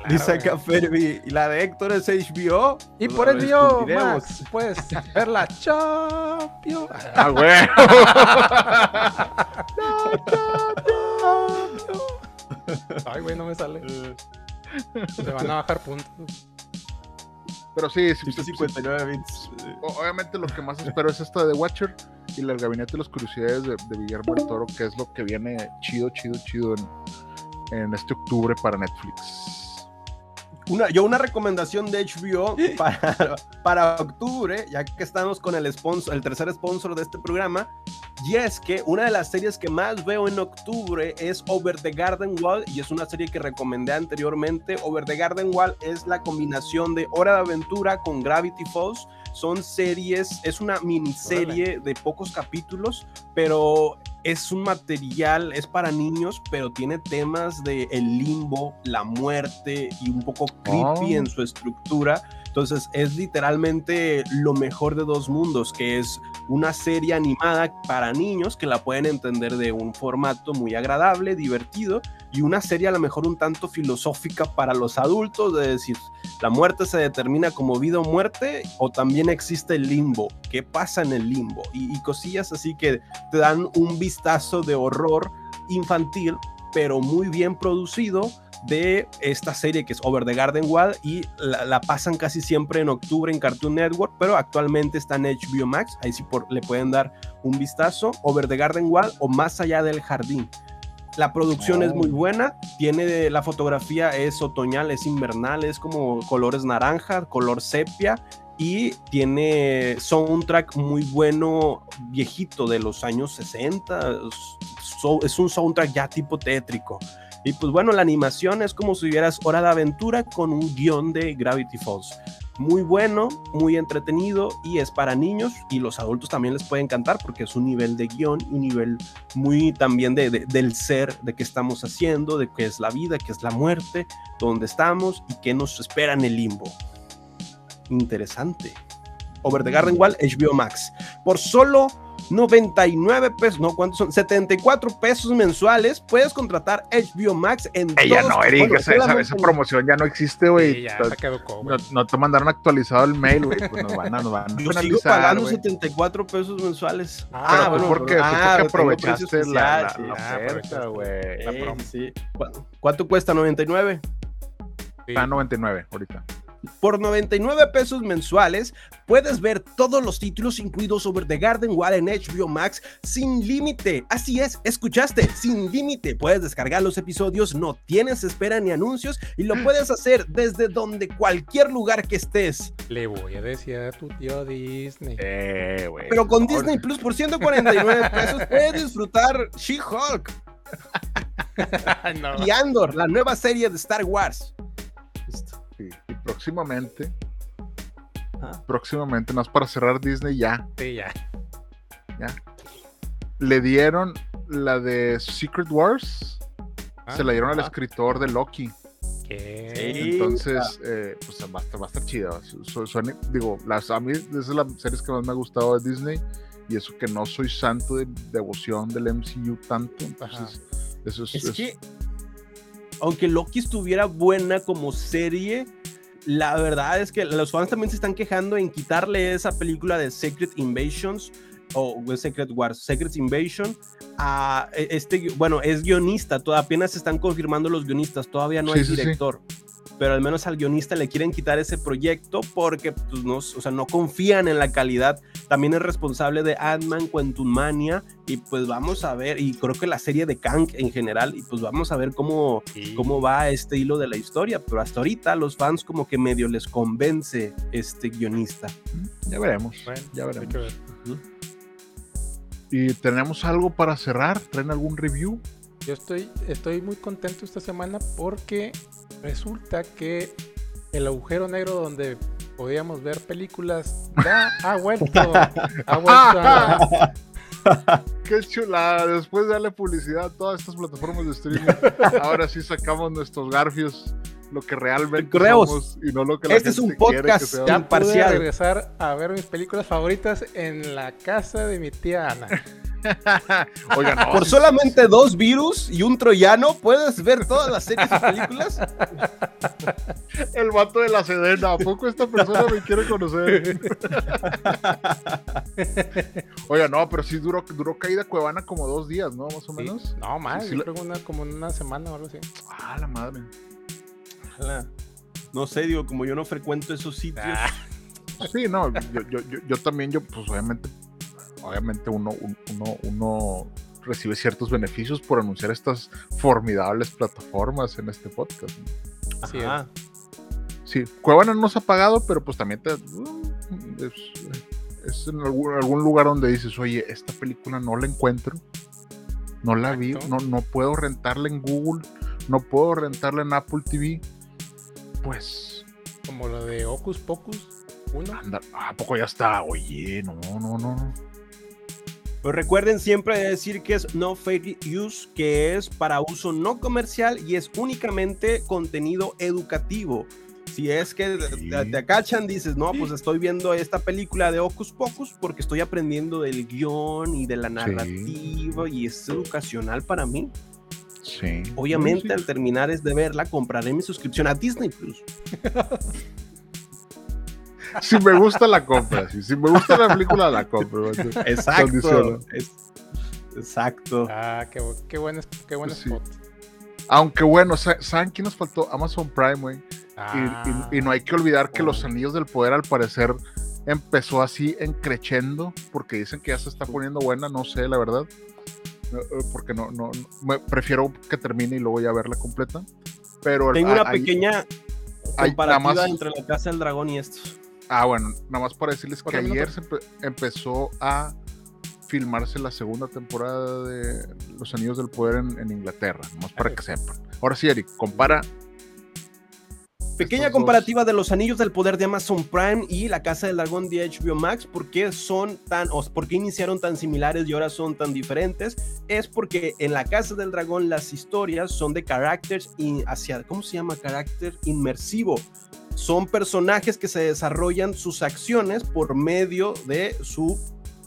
Claro, Dice acá Ferbi, y la de Héctor es HBO. Y por el mío. Max, puedes ver la Champions. Ah, güey. Ay, güey, no me sale. Se van a bajar puntos. Pero sí, sí, sí, sí, 159 bits. Obviamente lo que más espero es esta de Watcher y el gabinete de las curiosidades de, de Guillermo del Toro, que es lo que viene chido, chido, chido en, en este octubre para Netflix. Una, yo una recomendación de HBO para, para octubre, ya que estamos con el sponsor, el tercer sponsor de este programa, y es que una de las series que más veo en octubre es Over the Garden Wall, y es una serie que recomendé anteriormente. Over the Garden Wall es la combinación de Hora de Aventura con Gravity Falls. Son series, es una miniserie de pocos capítulos, pero es un material, es para niños, pero tiene temas de el limbo, la muerte y un poco creepy Oh. en su estructura. Entonces es literalmente lo mejor de dos mundos, que es una serie animada para niños que la pueden entender de un formato muy agradable, divertido, y una serie a lo mejor un tanto filosófica para los adultos, de decir, la muerte se determina como vida o muerte, o también existe el limbo, qué pasa en el limbo, y, cosillas así que te dan un vistazo de horror infantil, pero muy bien producido de esta serie que es Over the Garden Wall y la, la pasan casi siempre en octubre en Cartoon Network, pero actualmente está en HBO Max, ahí sí por- le pueden dar un vistazo, Over the Garden Wall o Más allá del jardín. La producción es Oh. muy buena, tiene la fotografía es otoñal, es invernal, es como colores naranja, color sepia y tiene soundtrack muy bueno, viejito de los años 60. so- es un soundtrack ya tipo tétrico. Y pues bueno, la animación es como si vieras Hora de Aventura con un guion de Gravity Falls. Muy bueno, muy entretenido y es para niños y los adultos también les puede encantar porque es un nivel de guion, un nivel muy también de, de- del ser, de qué estamos haciendo, de qué es la vida, qué es la muerte, dónde estamos y qué nos espera en el limbo. Interesante. Over the Garden Wall, HBO Max. Por solo 99 pesos, no, ¿cuántos son? 74 pesos mensuales, puedes contratar HBO Max en Ey, ya todos- no, Eric, bueno, esa, esa- esa promoción ya no existe, güey. Sí, ya No- no, te mandaron actualizado el mail, güey. Pues nos van a, nos van a Yo sigo pagando güey. 74 pesos mensuales. Ah, Pero tú bueno, porque, tú ah, porque aprovechaste la, la, especial, la sí. Ah, oferta, güey. Sí. ¿Cu- ¿Cuánto cuesta? 99. Sí. Está a 99 ahorita. Por 99 pesos mensuales puedes ver todos los títulos incluidos sobre The Garden Wall en HBO Max sin límite. Así es, escuchaste, sin límite. Puedes descargar los episodios, no tienes espera ni anuncios y lo puedes hacer desde donde cualquier lugar que estés. Le voy a decir a tu tío Disney. Eh. Pero con Disney Plus por 149 pesos puedes disfrutar She-Hulk no. y Andor, la nueva serie de Star Wars. Listo. Sí. Y próximamente, Ajá. próximamente, más para cerrar Disney ya, Sí, ya. le dieron la de Secret Wars. Ah, se la dieron al escritor de Loki. ¿Qué? Sí. Entonces, eh, pues va a estar, va a estar chida. Su- suena- digo, las, a mí es de las series que más me ha gustado de Disney. Y eso que no soy santo de devoción del MCU tanto. Entonces, eso es. Es es- que, aunque Loki estuviera buena como serie, la verdad es que los fans también se están quejando en quitarle esa película de Secret Invasions o Secret Wars, Secret Invasion a e- este, bueno, es guionista, todavía apenas se están confirmando los guionistas, todavía no Sí, hay sí, sí. Pero al menos al guionista le quieren quitar ese proyecto porque pues, no, o sea, no confían en la calidad. También es responsable de Ant-Man, Quantum Mania. Y pues vamos a ver, y creo que la serie de Kang en general. Y pues vamos a ver cómo, Sí. cómo va este hilo de la historia. Pero hasta ahorita los fans como que medio les convence este guionista. Ya veremos. Bueno, ya hay veremos. que ver. ¿Y tenemos algo para cerrar? ¿Traen algún review? Yo estoy, estoy muy contento esta semana porque resulta que el agujero negro donde podíamos ver películas ya ha vuelto. Ha vuelto a- Qué chulada. Después de darle publicidad a todas estas plataformas de streaming, ahora sí sacamos nuestros garfios, lo que realmente somos y no lo que la Este es un quiere que podcast ya pude regresar a ver mis películas favoritas en la casa de mi tía Ana. Oigan, no, Por solamente dos virus y un troyano, ¿puedes ver todas las series y películas? el vato de la sedena. ¿A poco esta persona me quiere conocer? Oiga, no, pero sí duró, duró caída Cuevana como dos días, ¿no? Más o Sí. menos. No más, Sí, sí una, como una semana o algo así. Ah, la madre. No sé, digo, como yo no frecuento esos sitios. Ah, Sí, no, yo, yo, yo, yo también, yo, pues obviamente, obviamente uno, un- uno, uno recibe ciertos beneficios por anunciar estas formidables plataformas en este podcast. ¿no? así Ajá. Sí, Cuevana no se ha pagado, pero pues también te, es, es en algún, algún lugar donde dices, oye, esta película no la encuentro, no la vi, no, no puedo rentarla en Google, no puedo rentarla en Apple TV. Pues, como lo de Ocus Pocus 1. anda, ¿a poco ya está? Oye, no, no, no. Pues recuerden siempre decir que es no fair use, que es para uso no comercial y es únicamente contenido educativo. Si es que Sí. te, te acachan, dices, no, pues estoy viendo esta película de Ocus Pocus porque estoy aprendiendo del guion y de la narrativa y es educacional para mí. Sí. Obviamente, Sí. al terminar es de verla, compraré mi suscripción a Disney Plus. Si me gusta la compra, sí. si me gusta la película la compro. Exacto. Es- exacto. Ah, qué, qué buen, qué buen Sí. spot. Aunque bueno, sa- ¿saben quién nos faltó? Amazon Prime, güey. Y- Ah, Y, y no hay que olvidar que los oh. Anillos del Poder al parecer empezó así en creciendo, porque dicen que ya se está poniendo buena, no sé, la verdad. Eh, Porque no, no, no- me- prefiero que termine y luego ya verla completa. Pero Tengo ah, una pequeña comparativa más- entre la Casa del Dragón y esto. Ah, bueno, nada más para decirles que ayer minuto. se empe- empezó a filmarse la segunda temporada de Los Anillos del Poder en, en Inglaterra, nomás para que sepan. Ahora sí, Eric, compara. Pequeña dos. comparativa de los Anillos del Poder de Amazon Prime y la Casa del Dragón de HBO Max. ¿Por qué son tan, o por qué iniciaron tan similares y ahora son tan diferentes? Es porque en la Casa del Dragón las historias son de caracteres hacia, ¿cómo se llama? Carácter inmersivo. Son personajes que se desarrollan sus acciones por medio de su,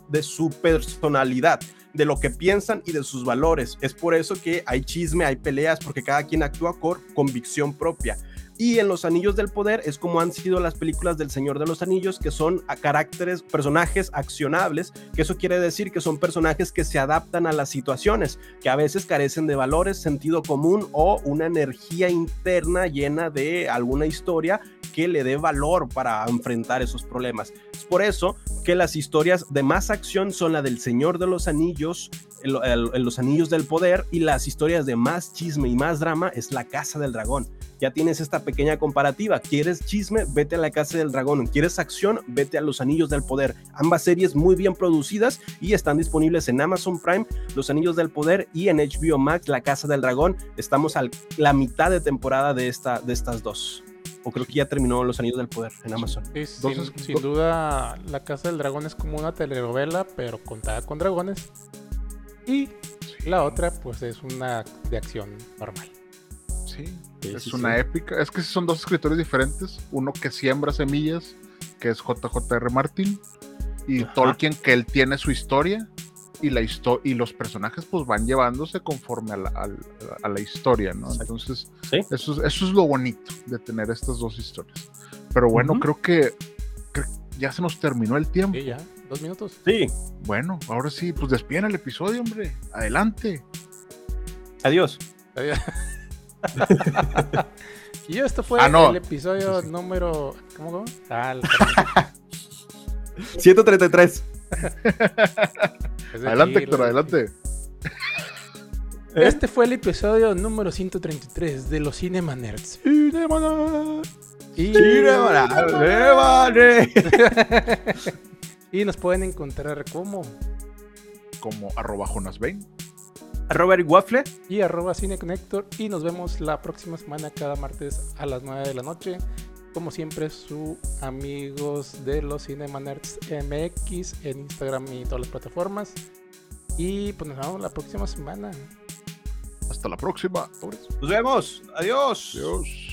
de su personalidad de lo que piensan y de sus valores. Es por eso que hay chisme, hay peleas, porque cada quien actúa por convicción propia. Y en Los Anillos del Poder es como han sido las películas del Señor de los Anillos, que son a caracteres, personajes accionables, que eso quiere decir que son personajes que se adaptan a las situaciones, que a veces carecen de valores, sentido común o una energía interna llena de alguna historia que le dé valor para enfrentar esos problemas. Es por eso que las historias de más acción son la del Señor de los Anillos, el- el- el- los Anillos del Poder, y las historias de más chisme y más drama es la Casa del Dragón. Ya tienes esta pequeña comparativa. ¿Quieres chisme? Vete a la Casa del Dragón. ¿Quieres acción? Vete a los Anillos del Poder. Ambas series muy bien producidas y están disponibles en Amazon Prime, Los Anillos del Poder y en HBO Max, La Casa del Dragón. Estamos a la mitad de temporada de, esta, de estas dos. O creo que ya terminó Los Anillos del Poder en Amazon. Sí, sin, duda, La Casa del Dragón es como una telenovela, pero contada con dragones. Y la otra, pues, es una de acción normal. Sí, Sí, es sí, una sí. épica. Es que son dos escritores diferentes. Uno que siembra semillas, que es JJR Martin, y Ajá. Tolkien, que él tiene su historia. Y, la histo- y los personajes pues van llevándose conforme a la, al- a la historia, ¿no? Exacto. Entonces, Sí. eso, es- eso es lo bonito de tener estas dos historias. Pero bueno, Ujú. creo que ya se nos terminó el tiempo. Sí, ya, dos minutos. Sí. Bueno, ahora sí, pues despiden el episodio, hombre. Adelante. Adiós. Adiós. y esto fue Ah, no. el episodio Sí, sí. número. ¿Cómo? cómo? Ah, el- 133. es de Adelante, Héctor, adelante. Este fue el episodio número 133 de los Cinema Nerds. Cinema Nerds. Y, Cinemanet. y nos pueden encontrar como Como arroba Jonas Bain. Robert Waffle. y arroba cineconnector y nos vemos la próxima semana cada martes a las 9 de la noche. Como siempre, su amigos de los Cinemanerds MX en Instagram y todas las plataformas. Y pues nos vemos la próxima semana. Hasta la próxima. Nos vemos. Adiós. Adiós.